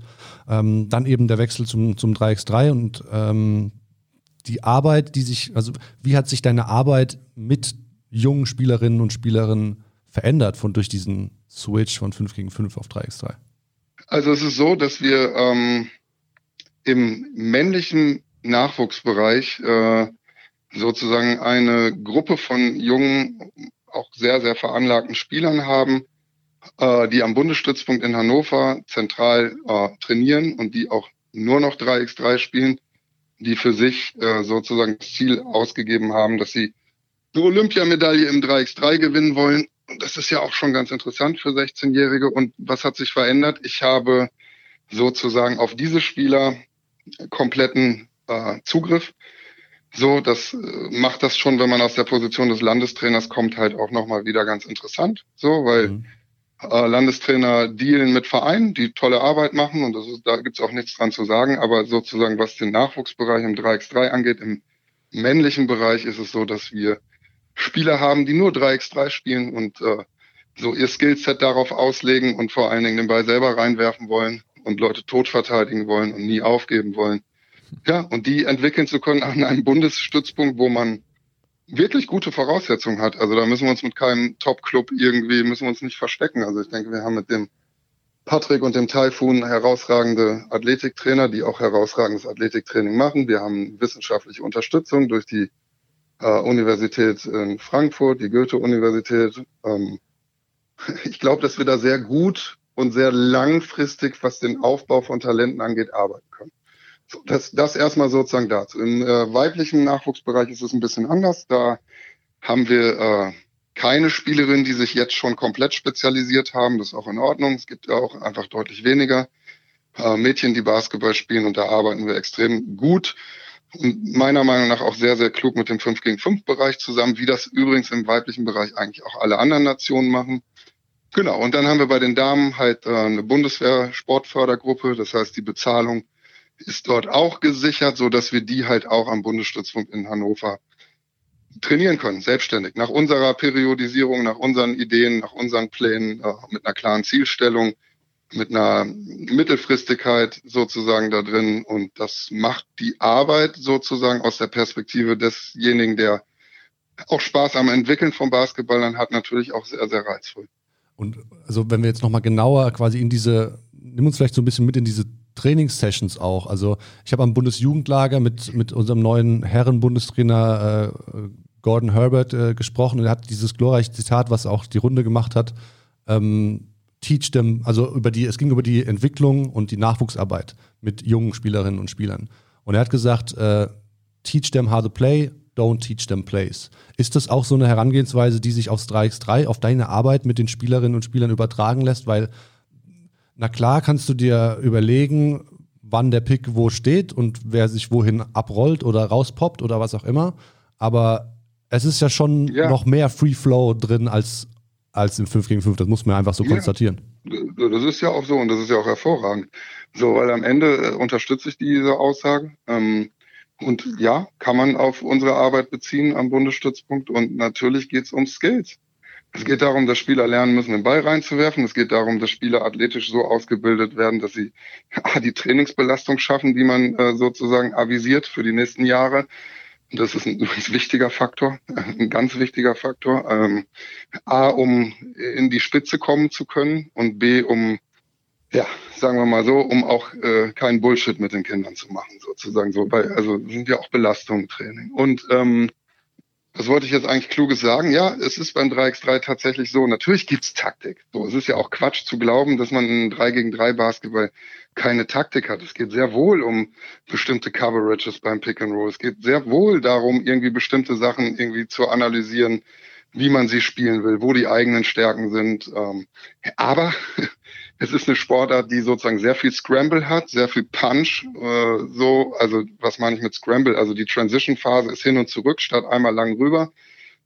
Ähm, dann eben der Wechsel zum, zum 3x3 und ähm, die Arbeit, die sich, also wie hat sich deine Arbeit mit jungen Spielerinnen und Spielern verändert von durch diesen Switch von 5 gegen 5 auf 3x3? Also es ist so, dass wir ähm, im männlichen Nachwuchsbereich äh, sozusagen eine Gruppe von jungen, auch sehr, sehr veranlagten Spielern haben, äh, die am Bundesstützpunkt in Hannover zentral äh, trainieren und die auch nur noch 3x3 spielen, die für sich äh, sozusagen das Ziel ausgegeben haben, dass sie eine Olympiamedaille im 3x3 gewinnen wollen. Und das ist ja auch schon ganz interessant für 16-Jährige. Und was hat sich verändert? Ich habe sozusagen auf diese Spieler kompletten äh, Zugriff. So, das äh, macht das schon, wenn man aus der Position des Landestrainers kommt, halt auch nochmal wieder ganz interessant. So, weil mhm. äh, Landestrainer dealen mit Vereinen, die tolle Arbeit machen und ist, da gibt's auch nichts dran zu sagen. Aber sozusagen, was den Nachwuchsbereich im 3x3 angeht, im männlichen Bereich ist es so, dass wir Spieler haben, die nur 3x3 spielen und äh, so ihr Skillset darauf auslegen und vor allen Dingen den Ball selber reinwerfen wollen und Leute tot verteidigen wollen und nie aufgeben wollen. Ja, und die entwickeln zu können an einem Bundesstützpunkt, wo man wirklich gute Voraussetzungen hat. Also da müssen wir uns mit keinem Top-Club irgendwie, müssen wir uns nicht verstecken. Also ich denke, wir haben mit dem Patrick und dem Taifun herausragende Athletiktrainer, die auch herausragendes Athletiktraining machen. Wir haben wissenschaftliche Unterstützung durch die äh, Universität in Frankfurt, die Goethe-Universität. Ähm, (laughs) ich glaube, dass wir da sehr gut und sehr langfristig, was den Aufbau von Talenten angeht, arbeiten können. So, das, das erstmal sozusagen dazu. Im äh, weiblichen Nachwuchsbereich ist es ein bisschen anders. Da haben wir äh, keine Spielerinnen, die sich jetzt schon komplett spezialisiert haben. Das ist auch in Ordnung. Es gibt ja auch einfach deutlich weniger äh, Mädchen, die Basketball spielen und da arbeiten wir extrem gut und meiner Meinung nach auch sehr, sehr klug mit dem 5 gegen 5 Bereich zusammen, wie das übrigens im weiblichen Bereich eigentlich auch alle anderen Nationen machen. Genau, und dann haben wir bei den Damen halt äh, eine Bundeswehr-Sportfördergruppe, das heißt, die Bezahlung ist dort auch gesichert, so dass wir die halt auch am Bundesstützpunkt in Hannover trainieren können, selbstständig, nach unserer Periodisierung, nach unseren Ideen, nach unseren Plänen, äh, mit einer klaren Zielstellung, mit einer Mittelfristigkeit sozusagen da drin. Und das macht die Arbeit sozusagen aus der Perspektive desjenigen, der auch Spaß am Entwickeln von Basketballern hat, natürlich auch sehr, sehr reizvoll. Und also wenn wir jetzt nochmal genauer quasi in diese, nimm uns vielleicht so ein bisschen mit in diese Trainingssessions auch. Also ich habe am Bundesjugendlager mit, mit unserem neuen Herren-Bundestrainer äh, Gordon Herbert äh, gesprochen und er hat dieses glorreiche Zitat, was auch die Runde gemacht hat, ähm, teach them, also über die, es ging über die Entwicklung und die Nachwuchsarbeit mit jungen Spielerinnen und Spielern. Und er hat gesagt, äh, teach them how to play, don't teach them plays. Ist das auch so eine Herangehensweise, die sich aufs 3x3, auf deine Arbeit mit den Spielerinnen und Spielern übertragen lässt? Weil, na klar, kannst du dir überlegen, wann der Pick wo steht und wer sich wohin abrollt oder rauspoppt oder was auch immer. Aber es ist ja schon ja. noch mehr Free Flow drin als, als im 5 gegen 5. Das muss man einfach so ja. konstatieren. Das ist ja auch so und das ist ja auch hervorragend. So, weil am Ende äh, unterstütze ich diese Aussage. Ähm, und ja, kann man auf unsere Arbeit beziehen am Bundesstützpunkt. Und natürlich geht es um Skills. Es geht darum, dass Spieler lernen müssen, den Ball reinzuwerfen. Es geht darum, dass Spieler athletisch so ausgebildet werden, dass sie (laughs) die Trainingsbelastung schaffen, die man äh, sozusagen avisiert für die nächsten Jahre. Das ist ein (laughs) übrigens wichtiger Faktor, (laughs) ein ganz wichtiger Faktor. Ähm, A, um in die Spitze kommen zu können und B, um, ja, sagen wir mal so, um auch äh, keinen Bullshit mit den Kindern zu machen, sozusagen so. Weil, also sind ja auch Belastungen Training. Und ähm, was wollte ich jetzt eigentlich Kluges sagen? Ja, es ist beim 3x3 tatsächlich so. Natürlich gibt's Taktik. So, es ist ja auch Quatsch zu glauben, dass man in 3 gegen 3 Basketball keine Taktik hat. Es geht sehr wohl um bestimmte Coverages beim Pick and Roll. Es geht sehr wohl darum, irgendwie bestimmte Sachen irgendwie zu analysieren, wie man sie spielen will, wo die eigenen Stärken sind. Ähm, aber (laughs) es ist eine Sportart, die sozusagen sehr viel Scramble hat, sehr viel Punch. Äh, so, also was meine ich mit Scramble? Also die Transition-Phase ist hin und zurück statt einmal lang rüber.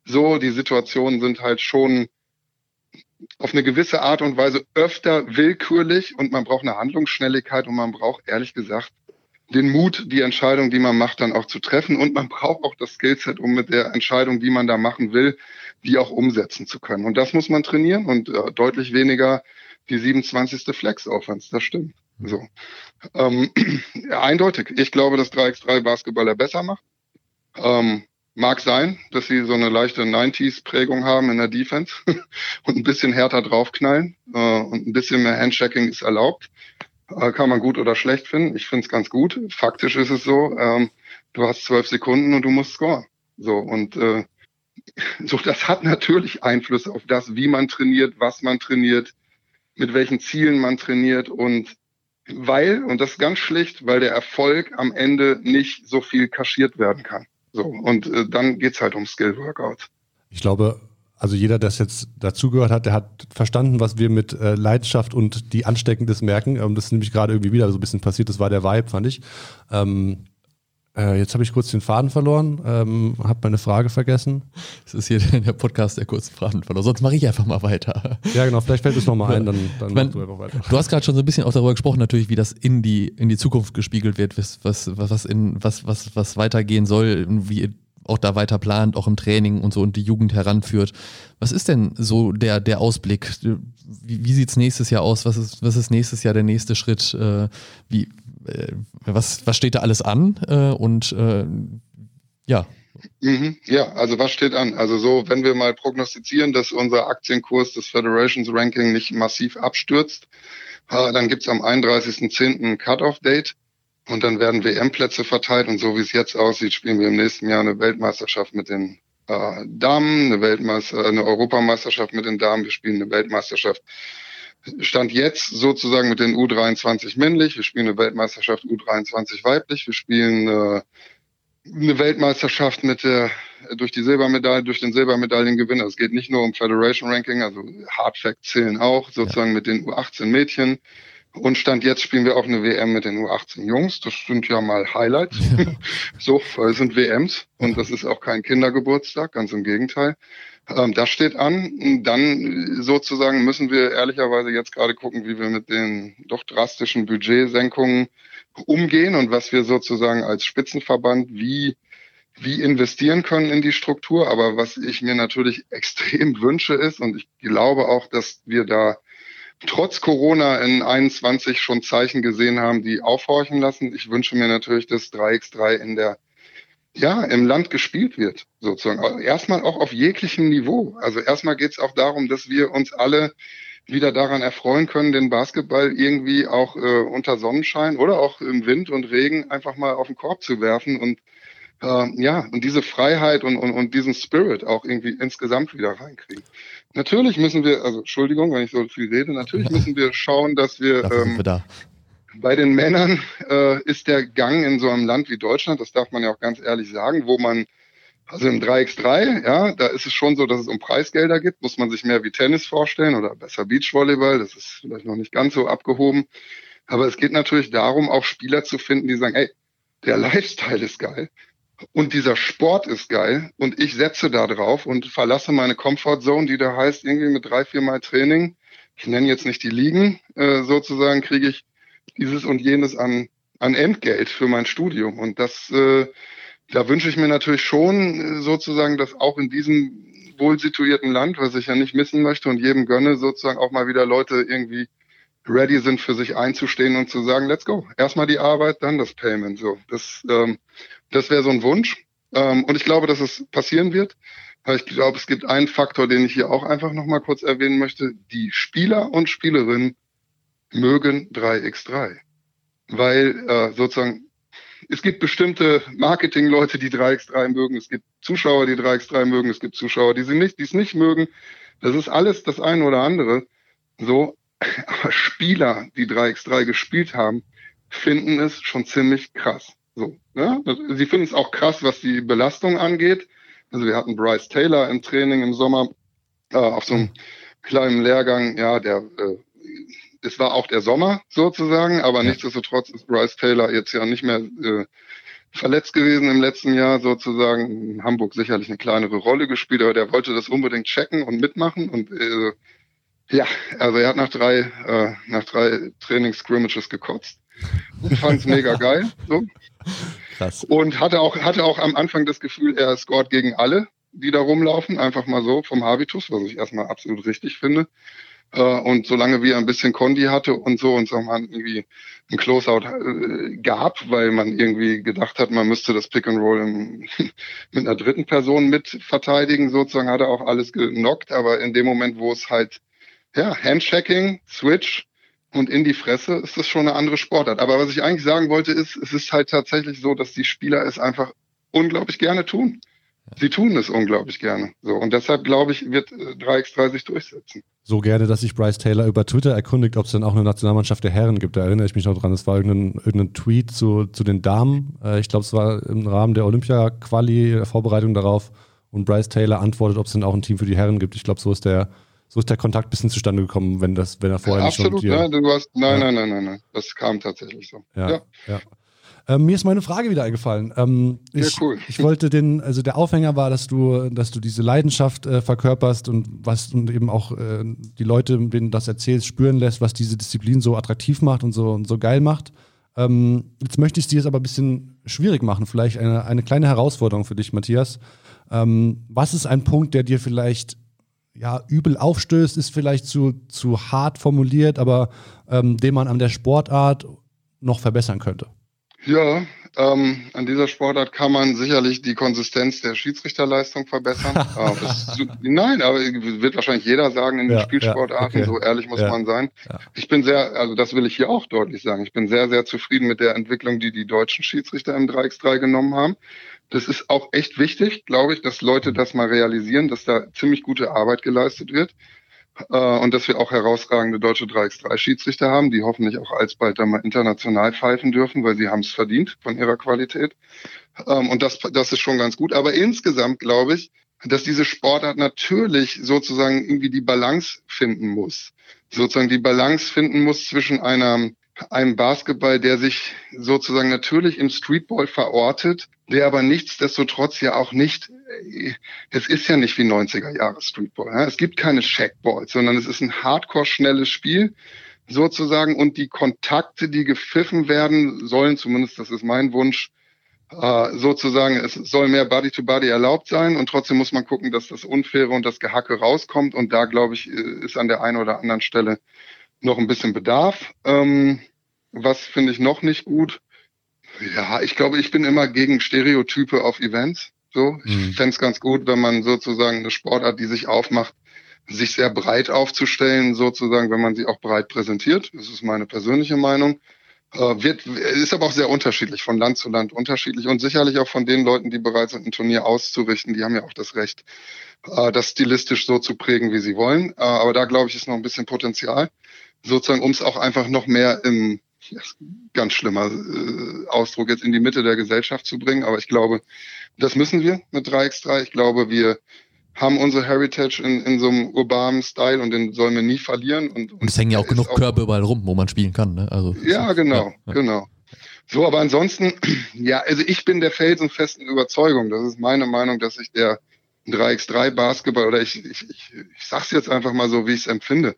So, die Situationen sind halt schon auf eine gewisse Art und Weise öfter willkürlich und man braucht eine Handlungsschnelligkeit und man braucht ehrlich gesagt den Mut, die Entscheidung, die man macht, dann auch zu treffen und man braucht auch das Skillset, um mit der Entscheidung, die man da machen will, die auch umsetzen zu können. Und das muss man trainieren und äh, deutlich weniger die 27. Flex Offense, das stimmt. So. Ähm, ja, (clears throat) eindeutig. Ich glaube, dass 3x3 Basketballer besser macht. Ähm, mag sein, dass sie so eine leichte 90s-Prägung haben in der Defense (laughs) und ein bisschen härter draufknallen äh, und ein bisschen mehr Handchecking ist erlaubt. Äh, kann man gut oder schlecht finden. Ich finde es ganz gut. Faktisch ist es so, ähm, du hast zwölf Sekunden und du musst scoren. So, und äh, (laughs) so, das hat natürlich Einfluss auf das, wie man trainiert, was man trainiert, mit welchen Zielen man trainiert und weil, und das ist ganz schlicht, weil der Erfolg am Ende nicht so viel kaschiert werden kann. So, und äh, dann geht's halt um Skill-Workout. Ich glaube, also jeder, der jetzt dazugehört hat, der hat verstanden, was wir mit äh, Leidenschaft und die Ansteckendes merken. Ähm, das ist nämlich gerade irgendwie wieder so ein bisschen passiert. Das war der Vibe, fand ich. Ähm, äh, jetzt habe ich kurz den Faden verloren, ähm, habe meine Frage vergessen. Das ist hier (laughs) der Podcast der kurzen Faden verloren. Sonst mache ich einfach mal weiter. Ja, genau, vielleicht fällt es nochmal ein, dann, dann mein, du einfach weiter. Du hast gerade schon so ein bisschen auch darüber gesprochen, natürlich, wie das in die, in die Zukunft gespiegelt wird, was, was, was, in, was, was, was weitergehen soll, wie auch da weiter plant, auch im Training und so und die Jugend heranführt. Was ist denn so der, der Ausblick? Wie, wie sieht es nächstes Jahr aus? Was ist, was ist nächstes Jahr der nächste Schritt? Äh, wie, äh, was, was steht da alles an? Äh, und äh, ja. Mhm, ja, also was steht an? Also so, wenn wir mal prognostizieren, dass unser Aktienkurs des Federations Ranking nicht massiv abstürzt, dann gibt's am 31.10. ein Cut-off-Date und dann werden WM-Plätze verteilt und so wie es jetzt aussieht, spielen wir im nächsten Jahr eine Weltmeisterschaft mit den äh, Damen, eine Weltmeister, eine Europameisterschaft mit den Damen, wir spielen eine Weltmeisterschaft Stand jetzt sozusagen mit den U23 männlich. Wir spielen eine Weltmeisterschaft U23 weiblich. Wir spielen äh, eine Weltmeisterschaft mit der durch die Silbermedaille, durch den Silbermedaillengewinner. Es geht nicht nur um Federation Ranking, also Hard Facts zählen auch, sozusagen ja. mit den U18 Mädchen. Und Stand jetzt spielen wir auch eine WM mit den U18 Jungs. Das sind ja mal Highlights. Ja. (laughs) so, es sind WMs und das ist auch kein Kindergeburtstag, ganz im Gegenteil. Ähm, das steht an. Dann sozusagen müssen wir ehrlicherweise jetzt gerade gucken, wie wir mit den doch drastischen Budgetsenkungen umgehen und was wir sozusagen als Spitzenverband wie wie investieren können in die Struktur. Aber was ich mir natürlich (laughs) extrem wünsche ist, und ich glaube auch, dass wir da trotz Corona in 21 schon Zeichen gesehen haben, die aufhorchen lassen. Ich wünsche mir natürlich, dass 3x3 in der ja, im Land gespielt wird, sozusagen. Erstmal auch auf jeglichem Niveau. Also erstmal geht es auch darum, dass wir uns alle wieder daran erfreuen können, den Basketball irgendwie auch äh, unter Sonnenschein oder auch im Wind und Regen einfach mal auf den Korb zu werfen und äh, ja, und diese Freiheit und, und, und diesen Spirit auch irgendwie insgesamt wieder reinkriegen. Natürlich müssen wir, also Entschuldigung, wenn ich so viel rede, natürlich müssen wir schauen, dass wir, ähm, wir da. bei den Männern äh, ist der Gang in so einem Land wie Deutschland, das darf man ja auch ganz ehrlich sagen, wo man also im 3x3, ja, da ist es schon so, dass es um Preisgelder gibt, muss man sich mehr wie Tennis vorstellen oder besser Beachvolleyball, das ist vielleicht noch nicht ganz so abgehoben. Aber es geht natürlich darum, auch Spieler zu finden, die sagen, ey, der Lifestyle ist geil und dieser Sport ist geil und ich setze da drauf und verlasse meine Comfortzone, die da heißt, irgendwie mit drei, vier Mal Training, ich nenne jetzt nicht die Ligen, äh, sozusagen kriege ich dieses und jenes an, an Entgelt für mein Studium. Und das, äh, da wünsche ich mir natürlich schon äh, sozusagen, dass auch in diesem wohl situierten Land, was ich ja nicht missen möchte und jedem gönne, sozusagen auch mal wieder Leute irgendwie ready sind, für sich einzustehen und zu sagen, let's go. Erstmal die Arbeit, dann das Payment. So, das, ähm, das wäre so ein Wunsch. Ähm, und ich glaube, dass es passieren wird. Ich glaube, es gibt einen Faktor, den ich hier auch einfach nochmal kurz erwähnen möchte. Die Spieler und Spielerinnen mögen 3x3. Weil äh, sozusagen, es gibt bestimmte Marketingleute, die 3x3 mögen. Es gibt Zuschauer, die 3x3 mögen. Es gibt Zuschauer, die sie nicht, die es nicht mögen. Das ist alles das eine oder andere. So, (laughs) aber Spieler, die 3x3 gespielt haben, finden es schon ziemlich krass. So, ne? Sie finden es auch krass, was die Belastung angeht. Also wir hatten Bryce Taylor im Training im Sommer äh, auf so einem kleinen Lehrgang. Ja, der äh, es war auch der Sommer sozusagen, aber ja. nichtsdestotrotz ist Bryce Taylor jetzt ja nicht mehr äh, verletzt gewesen im letzten Jahr sozusagen. In Hamburg sicherlich eine kleinere Rolle gespielt, aber der wollte das unbedingt checken und mitmachen und äh, ja, also er hat nach drei, äh, nach drei Training-Scrimmages gekotzt und fand es mega geil. So. Krass. Und hatte auch, hatte auch am Anfang das Gefühl, er scored gegen alle, die da rumlaufen, einfach mal so vom Habitus, was ich erstmal absolut richtig finde. Äh, und solange wie er ein bisschen Condi hatte und so und so mal irgendwie ein Closeout äh, gab, weil man irgendwie gedacht hat, man müsste das Pick and Roll im, (laughs) mit einer dritten Person mit verteidigen, sozusagen hat er auch alles genockt, aber in dem Moment, wo es halt ja, Handchecking, Switch und in die Fresse ist das schon eine andere Sportart. Aber was ich eigentlich sagen wollte, ist, es ist halt tatsächlich so, dass die Spieler es einfach unglaublich gerne tun. Sie tun es unglaublich gerne. So, und deshalb glaube ich, wird 3x3 äh, sich durchsetzen. So gerne, dass sich Bryce Taylor über Twitter erkundigt, ob es denn auch eine Nationalmannschaft der Herren gibt. Da erinnere ich mich noch dran. Das war irgendein, irgendein Tweet zu, zu den Damen. Äh, ich glaube, es war im Rahmen der Olympia-Quali, Vorbereitung darauf. Und Bryce Taylor antwortet, ob es denn auch ein Team für die Herren gibt. Ich glaube, so ist der so ist der Kontakt ein bisschen zustande gekommen, wenn das, wenn er vorher ja, nicht absolut, schon Absolut, du hast, nein, ja. nein, nein, nein, nein, das kam tatsächlich so. Ja, ja. Ähm, mir ist meine Frage wieder eingefallen. Ähm, ich, ja, cool. ich wollte den, also der Aufhänger war, dass du, dass du diese Leidenschaft äh, verkörperst und was und eben auch äh, die Leute, denen das erzählst, spüren lässt, was diese Disziplin so attraktiv macht und so und so geil macht. Ähm, jetzt möchte ich es dir jetzt aber ein bisschen schwierig machen, vielleicht eine, eine kleine Herausforderung für dich, Matthias. Ähm, was ist ein Punkt, der dir vielleicht ja, übel aufstößt, ist vielleicht zu, zu hart formuliert, aber ähm, den man an der Sportart noch verbessern könnte? Ja, ähm, an dieser Sportart kann man sicherlich die Konsistenz der Schiedsrichterleistung verbessern. (laughs) äh, nein, aber wird wahrscheinlich jeder sagen in den ja, Spielsportarten, ja, okay. so ehrlich muss ja, man sein. Ich bin sehr, also das will ich hier auch deutlich sagen, ich bin sehr, sehr zufrieden mit der Entwicklung, die die deutschen Schiedsrichter im 3x3 genommen haben. Das ist auch echt wichtig, glaube ich, dass Leute das mal realisieren, dass da ziemlich gute Arbeit geleistet wird. äh, und dass wir auch herausragende deutsche 3x3-Schiedsrichter haben, die hoffentlich auch alsbald dann mal international pfeifen dürfen, weil sie haben es verdient von ihrer Qualität. Ähm, und das, das ist schon ganz gut. Aber insgesamt glaube ich, dass diese Sportart natürlich sozusagen irgendwie die Balance finden muss. Sozusagen die Balance finden muss zwischen einer einem Basketball, der sich sozusagen natürlich im Streetball verortet, der aber nichtsdestotrotz ja auch nicht, es ist ja nicht wie 90er Jahre Streetball. Ja? Es gibt keine Shackballs, sondern es ist ein hardcore schnelles Spiel sozusagen und die Kontakte, die gepfiffen werden, sollen zumindest, das ist mein Wunsch, äh, sozusagen, es soll mehr Body-to-Body -Body erlaubt sein und trotzdem muss man gucken, dass das Unfaire und das Gehacke rauskommt und da, glaube ich, ist an der einen oder anderen Stelle noch ein bisschen Bedarf. Ähm, was finde ich noch nicht gut? Ja, ich glaube, ich bin immer gegen Stereotype auf Events. So, ich mhm. fände es ganz gut, wenn man sozusagen eine Sportart, die sich aufmacht, sich sehr breit aufzustellen, sozusagen, wenn man sie auch breit präsentiert. Das ist meine persönliche Meinung. Äh, wird, ist aber auch sehr unterschiedlich, von Land zu Land unterschiedlich und sicherlich auch von den Leuten, die bereit sind, ein Turnier auszurichten, die haben ja auch das Recht, äh, das stilistisch so zu prägen, wie sie wollen. Äh, aber da glaube ich, ist noch ein bisschen Potenzial sozusagen, um es auch einfach noch mehr im ganz schlimmer äh, Ausdruck jetzt in die Mitte der Gesellschaft zu bringen. Aber ich glaube, das müssen wir mit 3x3. Ich glaube, wir haben unsere Heritage in, in so einem urbanen Style und den sollen wir nie verlieren. Und, und es hängen ja auch genug auch, Körbe überall rum, wo man spielen kann. Ne? Also, ja, genau, ja, genau. So, aber ansonsten, (clears throat) ja, also ich bin der felsenfesten Überzeugung, das ist meine Meinung, dass ich der 3x3 Basketball oder ich, ich, ich, ich sag's jetzt einfach mal so, wie ich es empfinde.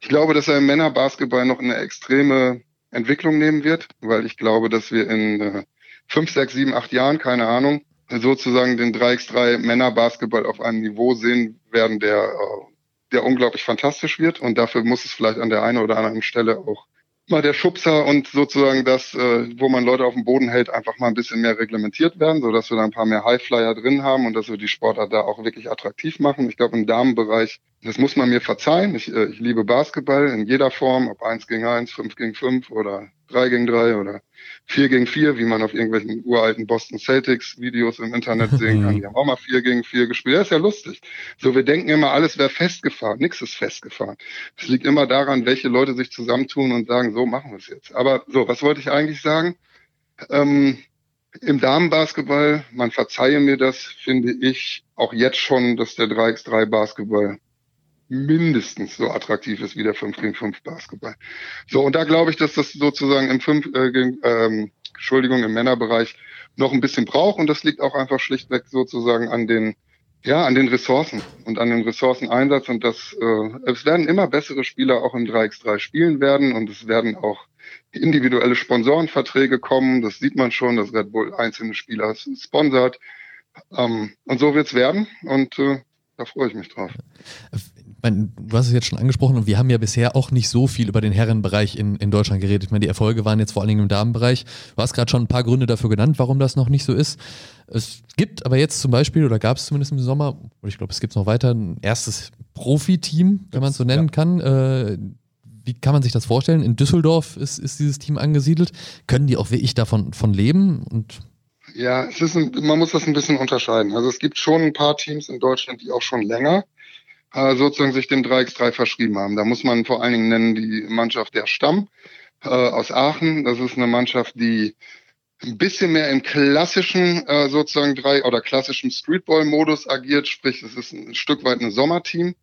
Ich glaube, dass er im Männerbasketball noch eine extreme Entwicklung nehmen wird, weil ich glaube, dass wir in äh, fünf, sechs, sieben, acht Jahren, keine Ahnung, sozusagen den 3x3 Männerbasketball auf einem Niveau sehen werden, der, äh, der unglaublich fantastisch wird. Und dafür muss es vielleicht an der einen oder anderen Stelle auch mal der Schubser und sozusagen das, äh, wo man Leute auf dem Boden hält, einfach mal ein bisschen mehr reglementiert werden, so dass wir da ein paar mehr Highflyer drin haben und dass wir die Sportart da auch wirklich attraktiv machen. Ich glaube, im Damenbereich, das muss man mir verzeihen. Ich, äh, ich liebe Basketball in jeder Form, ob eins gegen eins, fünf gegen fünf oder drei gegen drei oder vier gegen vier, wie man auf irgendwelchen uralten Boston Celtics Videos im Internet sehen kann. (laughs) Die haben auch mal vier gegen vier gespielt. Das ist ja lustig. So, wir denken immer, alles wäre festgefahren. Nichts ist festgefahren. Es liegt immer daran, welche Leute sich zusammentun und sagen, so machen wir es jetzt. Aber so, was wollte ich eigentlich sagen? Ähm, Im Damenbasketball, man verzeihe mir das, finde ich auch jetzt schon, dass der 3x3 Basketball mindestens so attraktiv ist wie der 5 gegen 5 Basketball. So, und da glaube ich, dass das sozusagen im 5 äh, gegen, ähm, Entschuldigung, im Männerbereich noch ein bisschen braucht. Und das liegt auch einfach schlichtweg sozusagen an den ja, an den Ressourcen und an den Ressourceneinsatz. Und das äh, es werden immer bessere Spieler auch im 3x3 spielen werden. Und es werden auch individuelle Sponsorenverträge kommen, das sieht man schon, dass Red Bull einzelne Spieler sponsert. Ähm, und so wird's werden. Und äh, da freue ich mich drauf meine, du hast es jetzt schon angesprochen und wir haben ja bisher auch nicht so viel über den Herrenbereich in, in Deutschland geredet. Ich meine, die Erfolge waren jetzt vor allen Dingen im Damenbereich. Du hast gerade schon ein paar Gründe dafür genannt, warum das noch nicht so ist. Es gibt aber jetzt zum Beispiel, oder gab es zumindest im Sommer, oder ich glaube, es gibt noch weiter, ein erstes Profiteam, wenn man es so nennen ja. kann. Äh, wie kann man sich das vorstellen? In Düsseldorf ist, ist dieses Team angesiedelt. Können die auch wirklich davon von leben? Und ja, es ist ein, man muss das ein bisschen unterscheiden. Also es gibt schon ein paar Teams in Deutschland, die auch schon länger äh, sozusagen sich dem 3x3 verschrieben haben. Da muss man vor allen Dingen nennen die Mannschaft der Stamm äh, aus Aachen. Das ist eine Mannschaft, die ein bisschen mehr im klassischen äh, sozusagen drei oder klassischen Streetball-Modus agiert, sprich es ist ein Stück weit ein Sommerteam,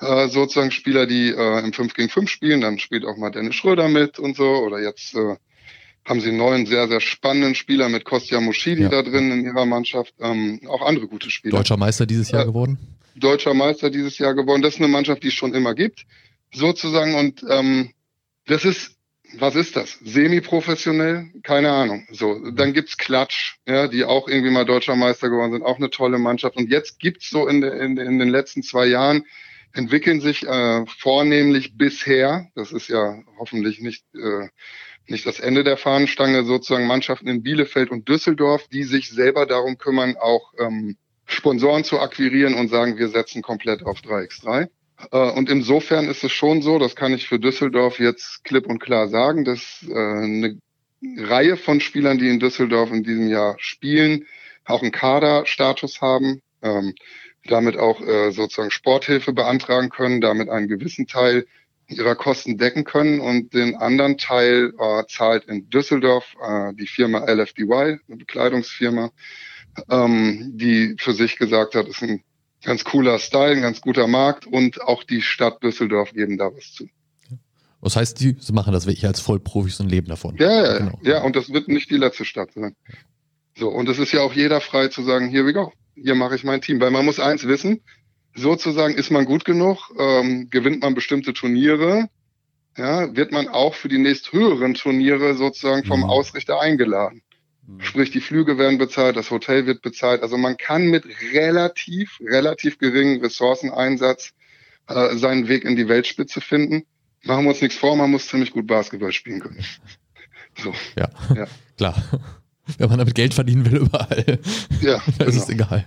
äh, sozusagen Spieler, die äh, im 5 gegen 5 spielen, dann spielt auch mal Dennis Schröder mit und so oder jetzt äh, haben sie einen neuen, sehr, sehr spannenden Spieler mit Kostja Moschidi ja. da drin in ihrer Mannschaft, ähm, auch andere gute Spieler. Deutscher Meister dieses Jahr äh, geworden? Deutscher Meister dieses Jahr geworden. Das ist eine Mannschaft, die es schon immer gibt, sozusagen. Und ähm, das ist, was ist das? Semi-professionell? Keine Ahnung. So, dann gibt's Klatsch, ja, die auch irgendwie mal deutscher Meister geworden sind, auch eine tolle Mannschaft. Und jetzt gibt's so in, de, in, in den letzten zwei Jahren entwickeln sich äh, vornehmlich bisher, das ist ja hoffentlich nicht äh, nicht das Ende der Fahnenstange, sozusagen Mannschaften in Bielefeld und Düsseldorf, die sich selber darum kümmern, auch ähm, Sponsoren zu akquirieren und sagen, wir setzen komplett auf 3x3. Äh, und insofern ist es schon so, das kann ich für Düsseldorf jetzt klipp und klar sagen, dass äh, eine Reihe von Spielern, die in Düsseldorf in diesem Jahr spielen, auch einen Kaderstatus haben. Ähm, damit auch äh, sozusagen Sporthilfe beantragen können, damit einen gewissen Teil ihrer Kosten decken können und den anderen Teil zahlt in Düsseldorf die Firma LFDY, eine Bekleidungsfirma, ähm, die für sich gesagt hat, ist ein ganz cooler Style, ein ganz guter Markt und auch die Stadt Düsseldorf geben da was zu. Das heißt, die machen das wirklich als Vollprofis und leben davon. Ja, ja, genau. ja, und das wird nicht die letzte Stadt sein. So, und es ist ja auch jeder frei zu sagen, here we go, hier mache ich mein Team. Weil man muss eins wissen, sozusagen ist man gut genug, ähm, gewinnt man bestimmte Turniere, ja, wird man auch für die nächsthöheren Turniere sozusagen vom mhm. Ausrichter eingeladen. Mhm. Sprich, die Flüge werden bezahlt, das Hotel wird bezahlt. Also man kann mit relativ, relativ geringem Ressourceneinsatz äh, seinen Weg in die Weltspitze finden. Machen wir uns nichts vor, man muss ziemlich gut Basketball spielen können. (laughs) So. Ja, ja. (laughs) klar. Wenn man damit Geld verdienen will, überall. Ja, (laughs) das genau. ist egal.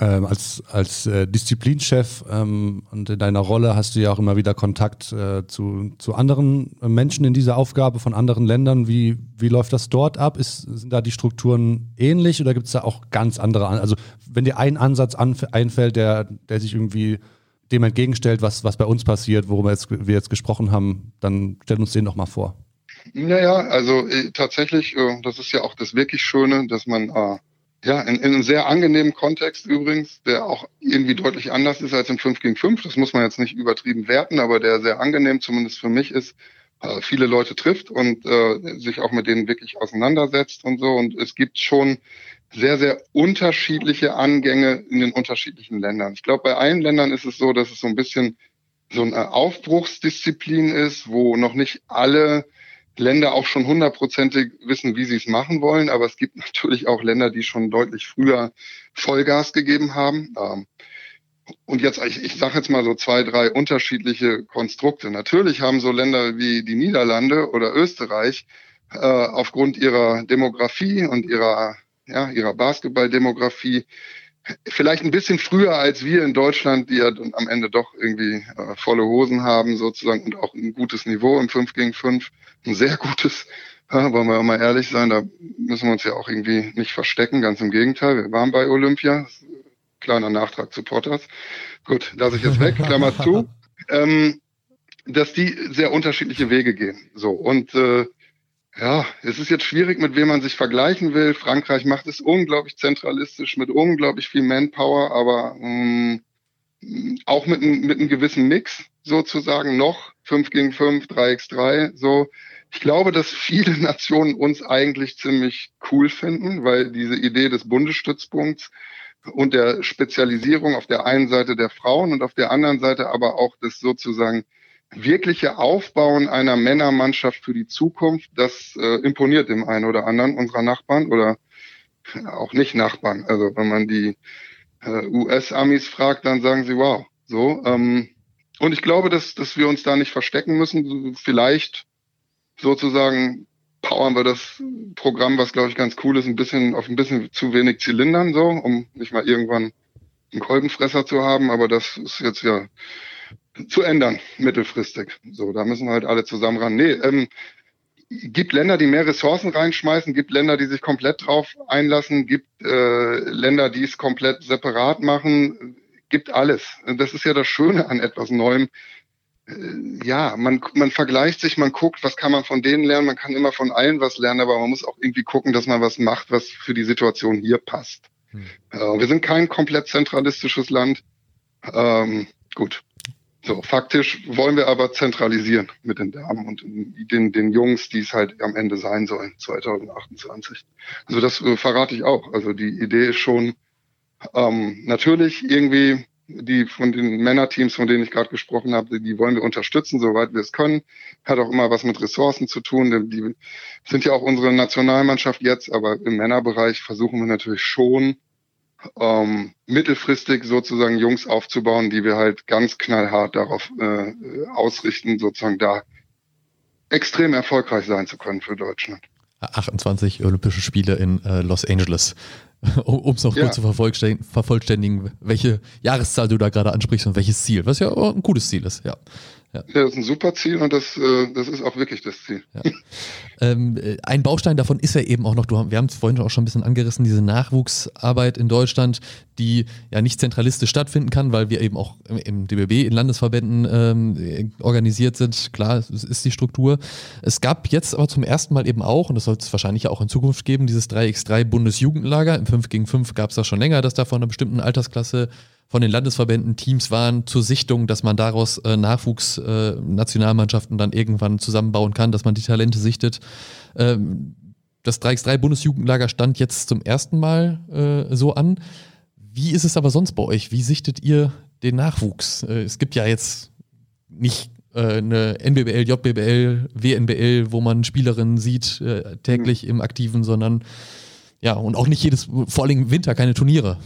Ähm, als als äh, Disziplinchef ähm, und in deiner Rolle hast du ja auch immer wieder Kontakt äh, zu, zu anderen Menschen in dieser Aufgabe von anderen Ländern. Wie, wie läuft das dort ab? Ist, sind da die Strukturen ähnlich oder gibt es da auch ganz andere? Also wenn dir ein Ansatz einfällt, der, der sich irgendwie dem entgegenstellt, was, was bei uns passiert, worüber jetzt, wir jetzt gesprochen haben, dann stell uns den doch mal vor. Naja, also äh, tatsächlich, äh, das ist ja auch das wirklich Schöne, dass man äh, ja, in, in einem sehr angenehmen Kontext übrigens, der auch irgendwie deutlich anders ist als im 5 gegen 5. Das muss man jetzt nicht übertrieben werten, aber der sehr angenehm zumindest für mich ist, äh, viele Leute trifft und äh, sich auch mit denen wirklich auseinandersetzt und so. Und es gibt schon sehr, sehr unterschiedliche Angänge in den unterschiedlichen Ländern. Ich glaube, bei allen Ländern ist es so, dass es so ein bisschen so eine Aufbruchsdisziplin ist, wo noch nicht alle Länder auch schon hundertprozentig wissen, wie sie es machen wollen, aber es gibt (laughs) natürlich auch Länder, die schon deutlich früher Vollgas gegeben haben. Ähm, und jetzt, ich, ich sage jetzt mal so zwei, drei unterschiedliche Konstrukte. Natürlich haben so Länder wie die Niederlande oder Österreich äh, aufgrund ihrer Demografie und ihrer, ja, ihrer Basketballdemografie vielleicht ein bisschen früher als wir in Deutschland, die ja dann am Ende doch irgendwie äh, volle Hosen haben sozusagen und auch ein gutes Niveau im 5 gegen 5, ein sehr gutes, ja, wollen wir mal ehrlich sein, da müssen wir uns ja auch irgendwie nicht verstecken, ganz im Gegenteil, wir waren bei Olympia, kleiner Nachtrag zu Potters. Gut, lasse ich jetzt weg, Klammer zu. (laughs) Ähm, dass die sehr unterschiedliche Wege gehen. So und äh, ja, es ist jetzt schwierig, mit wem man sich vergleichen will. Frankreich macht es unglaublich zentralistisch mit unglaublich viel Manpower, aber mh, mm, auch mit, mit einem gewissen Mix sozusagen noch 5 gegen 5, 3x3, so. Ich glaube, dass viele (laughs) Nationen uns eigentlich ziemlich cool finden, weil diese Idee des Bundesstützpunkts und der Spezialisierung auf der einen Seite der Frauen und auf der anderen Seite aber auch des sozusagen wirkliche Aufbauen einer Männermannschaft für die Zukunft, das äh, imponiert dem einen oder anderen unserer Nachbarn oder auch nicht Nachbarn. Also wenn man die äh, US-Amis fragt, dann sagen sie, wow, so. Ähm, und ich glaube, dass, dass wir uns da nicht verstecken müssen. Vielleicht sozusagen powern wir das Programm, was glaube ich ganz cool ist, ein bisschen auf ein bisschen zu wenig Zylindern so, um nicht mal irgendwann einen Kolbenfresser zu haben. Aber das ist jetzt ja zu ändern, mittelfristig. So, da müssen wir halt alle zusammen ran. Nee, ähm, gibt Länder, die mehr Ressourcen reinschmeißen, gibt Länder, die sich komplett drauf einlassen, gibt äh, Länder, die es komplett separat machen, gibt alles. Das ist ja das Schöne an etwas Neuem. Äh, ja, man, man vergleicht sich, man guckt, was kann man von denen lernen, man kann immer von allen was lernen, aber man muss auch irgendwie gucken, dass man was macht, was für die Situation hier passt. Hm. Äh, wir sind kein komplett zentralistisches Land. Ähm, gut, so, faktisch wollen wir aber zentralisieren mit den Damen und den, den Jungs, die es halt am Ende sein sollen, 2028. Also das äh, verrate ich auch. Also die Idee ist schon ähm, natürlich irgendwie die von den Männerteams, von denen ich gerade gesprochen habe, die wollen wir unterstützen, soweit wir es können. Hat auch immer was mit Ressourcen zu tun. Die sind ja auch unsere Nationalmannschaft jetzt, aber im Männerbereich versuchen wir natürlich schon, ähm, mittelfristig sozusagen Jungs aufzubauen, die wir halt ganz knallhart darauf äh, ausrichten, sozusagen da extrem erfolgreich sein zu können für Deutschland. 28 Olympische Spiele in äh, Los Angeles. (laughs) um es noch ja. kurz zu vervollständigen, welche Jahreszahl du da gerade ansprichst und welches Ziel, was ja ein gutes Ziel ist, ja. Ja. das ist ein super Ziel und das, äh, das ist auch wirklich das Ziel. Ja. ähm, äh, ein Baustein davon ist ja eben auch noch, du, wir haben es vorhin auch schon ein bisschen angerissen, diese Nachwuchsarbeit in Deutschland, die ja nicht zentralistisch stattfinden kann, weil wir eben auch im DBB in Landesverbänden ähm, organisiert sind. Klar, es ist die Struktur. Es gab jetzt aber zum ersten Mal eben auch, und das soll es wahrscheinlich auch in Zukunft geben, dieses 3x3 Bundesjugendlager. Im 5 gegen 5 gab es das schon länger, dass da von einer bestimmten Altersklasse von den Landesverbänden Teams waren zur Sichtung, dass man daraus äh, Nachwuchsnationalmannschaften äh, dann irgendwann zusammenbauen kann, dass man die Talente sichtet. Ähm, das 3x3 Bundesjugendlager stand jetzt zum ersten Mal äh, so an. Wie ist es aber sonst bei euch? Wie sichtet ihr den Nachwuchs? Äh, es gibt ja jetzt nicht äh, eine NBBL, JBBL, WNBL, wo man Spielerinnen sieht äh, täglich mhm. im Aktiven, sondern ja, und auch nicht jedes, vor allem im Winter keine Turniere.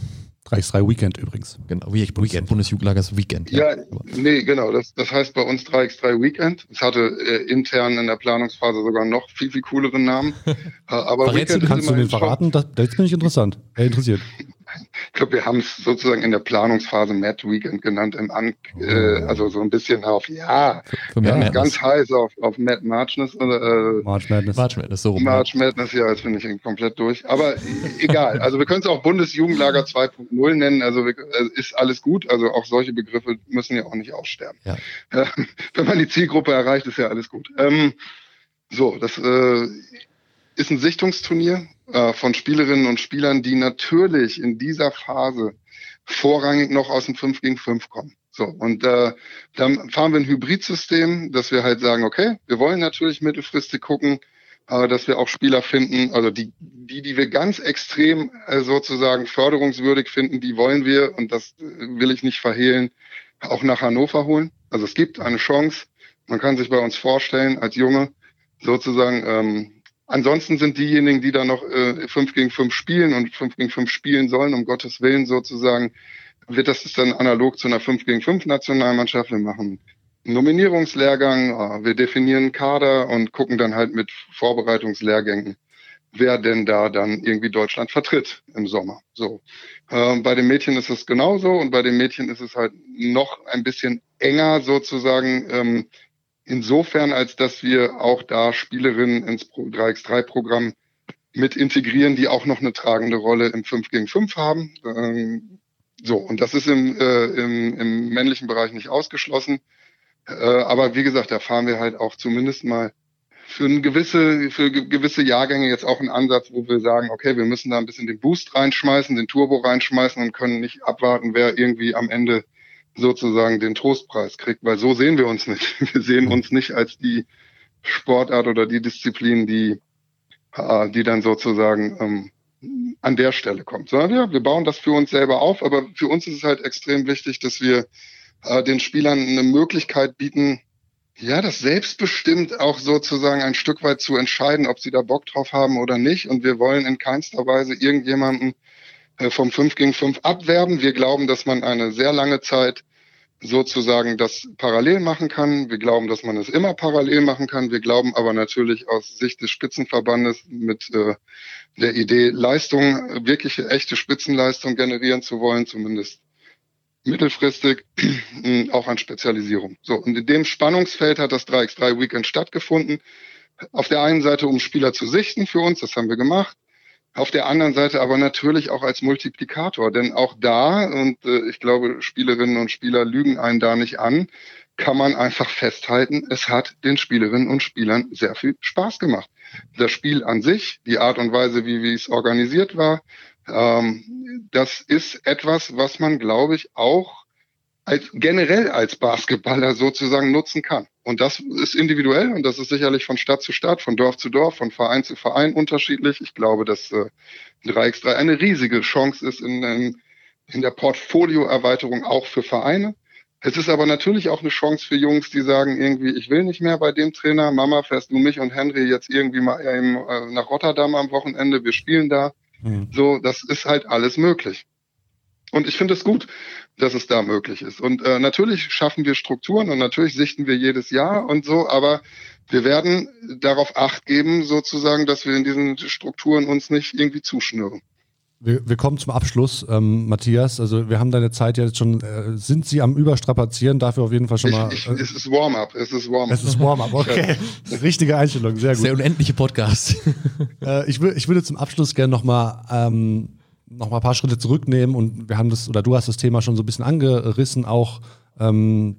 3x3 Weekend übrigens. Genau, Weekend, Bundesjugendlagers Weekend. Ja, ja nee, genau. Das, das heißt bei uns 3x3 Weekend. Es hatte äh, intern in der Planungsphase sogar noch viel, viel cooleren Namen. (laughs) Aber Verrätst Weekend kannst du den verraten? Das, das bin ich interessant. Er interessiert. (laughs) Ich glaube, wir haben es sozusagen in der Planungsphase Mad Weekend genannt, im An äh, also so ein bisschen auf, ja, für, für ja ganz heiß auf, auf Mad Marchness. Äh, March Madness. March Madness, so rum. March Madness, ja, jetzt bin ich komplett durch. Aber egal, also wir können es auch Bundesjugendlager 2.0 nennen, also wir, äh, ist alles gut, also auch solche Begriffe müssen ja auch nicht aussterben. Ja. (laughs) wenn man die Zielgruppe erreicht, ist ja alles gut. Ähm, so, das äh, ist ein Sichtungsturnier äh, von Spielerinnen und Spielern, die natürlich in dieser Phase vorrangig noch aus dem 5 gegen 5 kommen. So, und äh, dann fahren wir ein Hybridsystem, dass wir halt sagen, okay, wir wollen natürlich mittelfristig gucken, äh, dass wir auch Spieler finden, also die, die, die wir ganz extrem äh, sozusagen förderungswürdig finden, die wollen wir, und das äh, will ich nicht verhehlen, auch nach Hannover holen. Also es gibt eine Chance, man kann sich bei uns vorstellen, als Junge sozusagen ähm, Ansonsten sind diejenigen, die da noch äh, 5 gegen 5 spielen und 5 gegen 5 spielen sollen, um Gottes Willen sozusagen, wird das dann analog zu einer 5 gegen 5 Nationalmannschaft. Wir machen einen Nominierungslehrgang, äh, wir definieren Kader und gucken dann halt mit Vorbereitungslehrgängen, wer denn da dann irgendwie Deutschland vertritt im Sommer. So. Äh, bei den Mädchen ist es genauso und bei den Mädchen ist es halt noch ein bisschen enger sozusagen. Ähm, Insofern, als dass wir auch da Spielerinnen ins 3x3-Programm mit integrieren, die auch noch eine tragende Rolle im 5 gegen 5 haben. Ähm, so, und das ist im, äh, im, im männlichen Bereich nicht ausgeschlossen. Äh, aber wie gesagt, da fahren wir halt auch zumindest mal für eine gewisse, für gewisse Jahrgänge jetzt auch einen Ansatz, wo wir sagen, okay, wir müssen da ein bisschen den Boost reinschmeißen, den Turbo reinschmeißen und können nicht abwarten, wer irgendwie am Ende sozusagen den Trostpreis kriegt, weil so sehen wir uns nicht. (laughs) Wir sehen uns nicht als die Sportart oder die Disziplin, die, äh, die dann sozusagen ähm, an der Stelle kommt. Sondern ja, wir bauen das für uns selber auf, aber für uns ist es halt extrem wichtig, dass wir äh, den Spielern eine Möglichkeit bieten, ja, das selbstbestimmt auch sozusagen ein Stück weit zu entscheiden, ob sie da Bock drauf haben oder nicht. Und wir wollen in keinster Weise irgendjemanden vom 5 gegen 5 abwerben. Wir glauben, dass man eine sehr lange Zeit sozusagen das parallel machen kann. Wir glauben, dass man es immer parallel machen kann. Wir glauben aber natürlich aus Sicht des Spitzenverbandes mit äh, der Idee, Leistung, wirkliche echte Spitzenleistung generieren zu wollen, zumindest mittelfristig, (clears throat) auch an Spezialisierung. So, und in dem Spannungsfeld hat das 3x3 Weekend stattgefunden. Auf der einen Seite, um Spieler zu sichten für uns, das haben wir gemacht. Auf der anderen Seite aber natürlich auch als Multiplikator, denn auch da, und äh, ich glaube, Spielerinnen und Spieler lügen einen da nicht an, kann man einfach festhalten, es hat den Spielerinnen und Spielern sehr viel Spaß gemacht. Das Spiel an sich, die Art und Weise, wie, wie es organisiert war, ähm, das ist etwas, was man, glaube ich, auch als, generell als Basketballer sozusagen nutzen kann. Und das ist individuell und das ist sicherlich von Stadt zu Stadt, von Dorf zu Dorf, von Verein zu Verein unterschiedlich. Ich glaube, dass äh, 3x3 eine riesige Chance ist in, in, in der Portfolioerweiterung auch für Vereine. Es ist aber natürlich auch eine Chance für Jungs, die sagen irgendwie, ich will nicht mehr bei dem Trainer. Mama, fährst du mich und Henry jetzt irgendwie mal eben, äh, nach Rotterdam am Wochenende? Wir spielen da. Mhm. So, das ist halt alles möglich. Und ich finde es gut, dass es da möglich ist. Und äh, natürlich schaffen wir Strukturen und natürlich sichten wir jedes Jahr und so, aber wir werden darauf acht geben, sozusagen, dass wir in diesen Strukturen uns nicht irgendwie zuschnüren. Wir, wir, kommen zum Abschluss, ähm, Matthias. Also wir haben deine Zeit jetzt schon. Äh, sind Sie am Überstrapazieren? Dafür auf jeden Fall schon mal. Ich, ich, es ist Warm-up. Es ist Warm-up. Es ist Warm-up. Okay, richtige Einstellung. Sehr gut. Der unendliche Podcast. äh, ich, ich würde zum Abschluss gerne noch mal ähm, noch mal ein paar Schritte zurücknehmen und wir haben das oder du hast das Thema schon so ein bisschen angerissen. Auch ähm,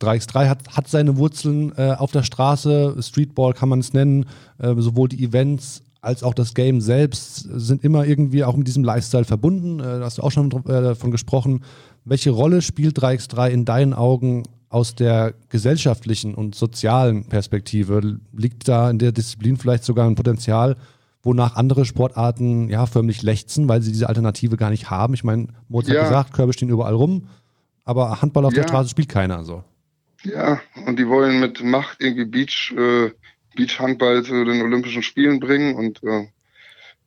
3x3 hat, hat seine Wurzeln äh, auf der Straße. Streetball kann man es nennen. Äh, sowohl die Events als auch das Game selbst sind immer irgendwie auch mit diesem Lifestyle verbunden. Äh, da hast du auch schon äh, davon gesprochen. Welche Rolle spielt 3x3 in deinen Augen aus der gesellschaftlichen und sozialen Perspektive? Liegt da in der Disziplin vielleicht sogar ein Potenzial, wonach andere Sportarten ja förmlich lechzen, weil sie diese Alternative gar nicht haben? Ich meine, Mozart ja. gesagt, Körbe stehen überall rum, aber Handball auf ja. der Straße spielt keiner so. Ja, und die wollen mit Macht irgendwie Beach äh, Beachhandball zu den Olympischen Spielen bringen und äh,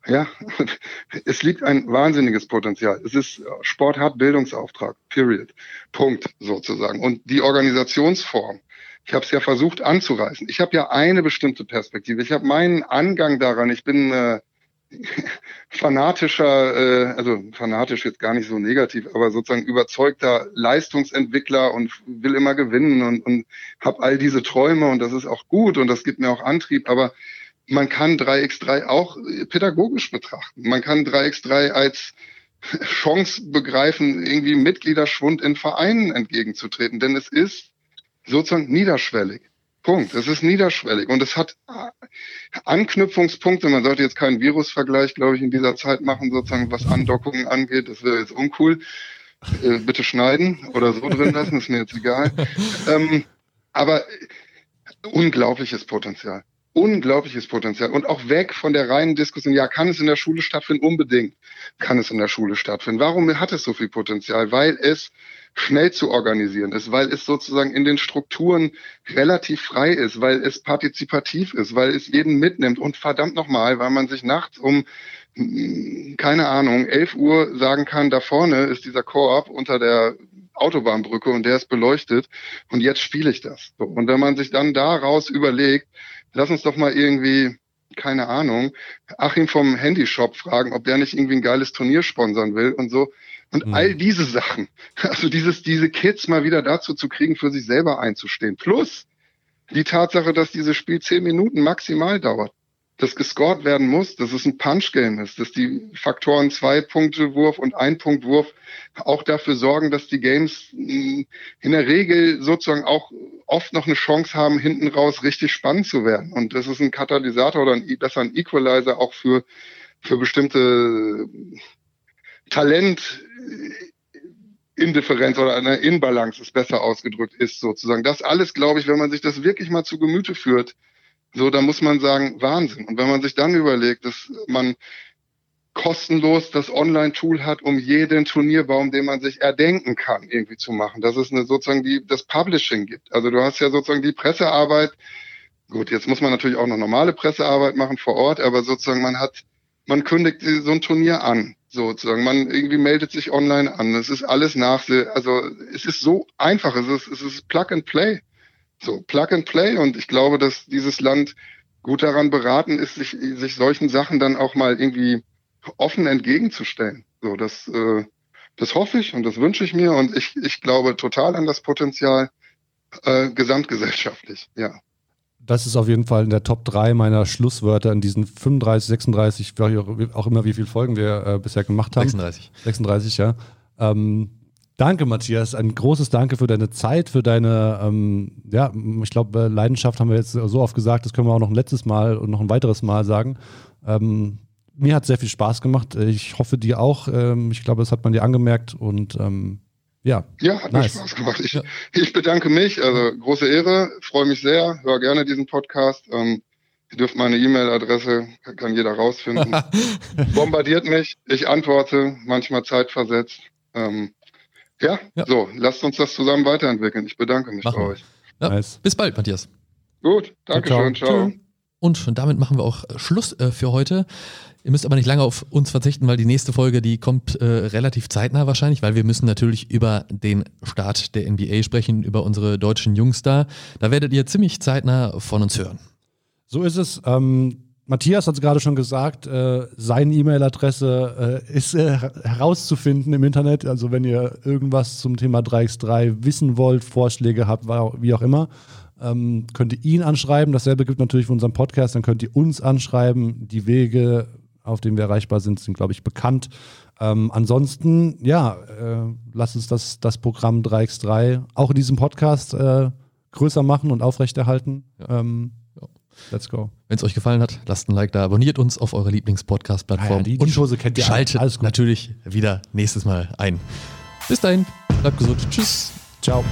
ja, (laughs) es liegt ein wahnsinniges Potenzial. Es ist Sport hat Bildungsauftrag, period. Punkt sozusagen. Und die Organisationsform, ich habe es ja versucht anzureißen. Ich habe ja eine bestimmte Perspektive. Ich habe meinen Angang daran. Ich bin äh, (laughs) fanatischer, äh, also fanatisch jetzt gar nicht so negativ, aber sozusagen überzeugter Leistungsentwickler und will immer gewinnen und, und habe all diese Träume und das ist auch gut und das gibt mir auch Antrieb, aber man kann 3x3 auch pädagogisch betrachten. Man kann 3x3 als Chance begreifen, irgendwie Mitgliederschwund in Vereinen entgegenzutreten, denn es ist sozusagen niederschwellig. Punkt. Es ist niederschwellig und es hat Anknüpfungspunkte. Man sollte jetzt keinen Virusvergleich, glaube ich, in dieser Zeit machen, sozusagen, was Andockungen angeht. Das wäre jetzt uncool. Äh, bitte schneiden oder so drin lassen, ist mir jetzt egal. (laughs) Ähm, aber unglaubliches Potenzial. Unglaubliches Potenzial. Und auch weg von der reinen Diskussion, ja, kann es in der Schule stattfinden? Unbedingt kann es in der Schule stattfinden. Warum hat es so viel Potenzial? Weil es schnell zu organisieren ist, weil es sozusagen in den Strukturen relativ frei ist, weil es partizipativ ist, weil es jeden mitnimmt und verdammt nochmal, weil man sich nachts um mm, keine Ahnung, 11 Uhr sagen kann, da vorne ist dieser Koop unter der Autobahnbrücke und der ist beleuchtet und jetzt spiele ich das. Und wenn man sich dann daraus überlegt, lass uns doch mal irgendwie, keine Ahnung, Achim vom Handyshop fragen, ob der nicht irgendwie ein geiles Turnier sponsern will und so, und mhm. all diese Sachen, (laughs) also dieses, diese Kids mal wieder dazu zu kriegen, für sich selber einzustehen. Plus die Tatsache, dass dieses Spiel zehn Minuten maximal dauert, dass gescored werden muss, dass es ein Punch-Game ist, dass die Faktoren zwei Punkte Wurf und ein Punkt Wurf auch dafür sorgen, dass die Games hm, in der Regel sozusagen auch oft noch eine Chance haben, hinten raus richtig spannend zu werden. Und das ist ein Katalysator oder ein, besser ein Equalizer auch für, für bestimmte Talent Indifferenz oder eine Inbalance ist besser ausgedrückt ist sozusagen. Das alles, glaube ich, wenn man sich das wirklich mal zu Gemüte führt, so, da muss man sagen, Wahnsinn. Und wenn man sich dann überlegt, dass man kostenlos das Online-Tool hat, um jeden Turnierbaum, den man sich erdenken kann, irgendwie zu machen, dass es eine, sozusagen die, das Publishing gibt. Also du hast ja sozusagen die Pressearbeit. Gut, jetzt muss man natürlich auch noch normale Pressearbeit machen vor Ort, aber sozusagen man hat, man kündigt so ein Turnier an sozusagen. Man irgendwie meldet sich online an. Es ist alles nach, also es ist so einfach. Es ist, es ist Plug and Play. So, Plug and Play. Und ich glaube, dass dieses Land gut daran beraten ist, sich, sich solchen Sachen dann auch mal irgendwie offen entgegenzustellen. So, das, äh, das hoffe ich und das wünsche ich mir. Und ich, ich glaube total an das Potenzial äh, gesamtgesellschaftlich, ja das ist auf jeden Fall in der Top 3 meiner Schlusswörter in diesen 35, 36, auch immer, wie viele Folgen wir äh, bisher gemacht haben. 36. 36, ja. Ähm, danke, Matthias. Ein großes Danke für deine Zeit, für deine, ähm, ja, ich glaube, Leidenschaft haben wir jetzt so oft gesagt, das können wir auch noch ein letztes Mal und noch ein weiteres Mal sagen. Ähm, mir hat sehr viel Spaß gemacht. Ich hoffe, dir auch. Ähm, ich glaube, das hat man dir angemerkt und ähm, ja. Ja, hat nice. mir Spaß gemacht. Ich, ja. ich bedanke mich. Also große Ehre, freue mich sehr, höre gerne diesen Podcast. Ähm, ihr dürft meine E-Mail-Adresse, kann jeder rausfinden. (laughs) Bombardiert mich, ich antworte, manchmal zeitversetzt. Ähm, ja, ja, so, lasst uns das zusammen weiterentwickeln. Ich bedanke mich Machen. bei euch. Ja. Nice. Bis bald, Matthias. Gut, danke schön, ciao. ciao. Und damit machen wir auch Schluss äh, für heute. Ihr müsst aber nicht lange auf uns verzichten, weil die nächste Folge, die kommt äh, relativ zeitnah wahrscheinlich, weil wir müssen natürlich über den Start der NBA sprechen, über unsere deutschen Jungs da. Da werdet ihr ziemlich zeitnah von uns hören. So ist es. Ähm, Matthias hat es gerade schon gesagt, äh, seine E-Mail-Adresse äh, ist äh, herauszufinden im Internet. Also wenn ihr irgendwas zum Thema 3x3 wissen wollt, Vorschläge habt, wie auch immer, ähm, könnt ihr ihn anschreiben. Dasselbe gibt natürlich für unseren Podcast. Dann könnt ihr uns anschreiben. Die Wege, auf denen wir erreichbar sind, sind, glaube ich, bekannt. Ähm, ansonsten, ja, äh, lasst uns das, das Programm 3x3 auch in diesem Podcast äh, größer machen und aufrechterhalten. Ja. Ähm, Let's go. Wenn es euch gefallen hat, lasst ein Like da, abonniert uns auf eurer Lieblingspodcast-Plattform ah ja, die, die Chose kennt ihr schaltet Alles natürlich wieder nächstes Mal ein. Bis dahin, bleibt gesund. Tschüss. Ciao.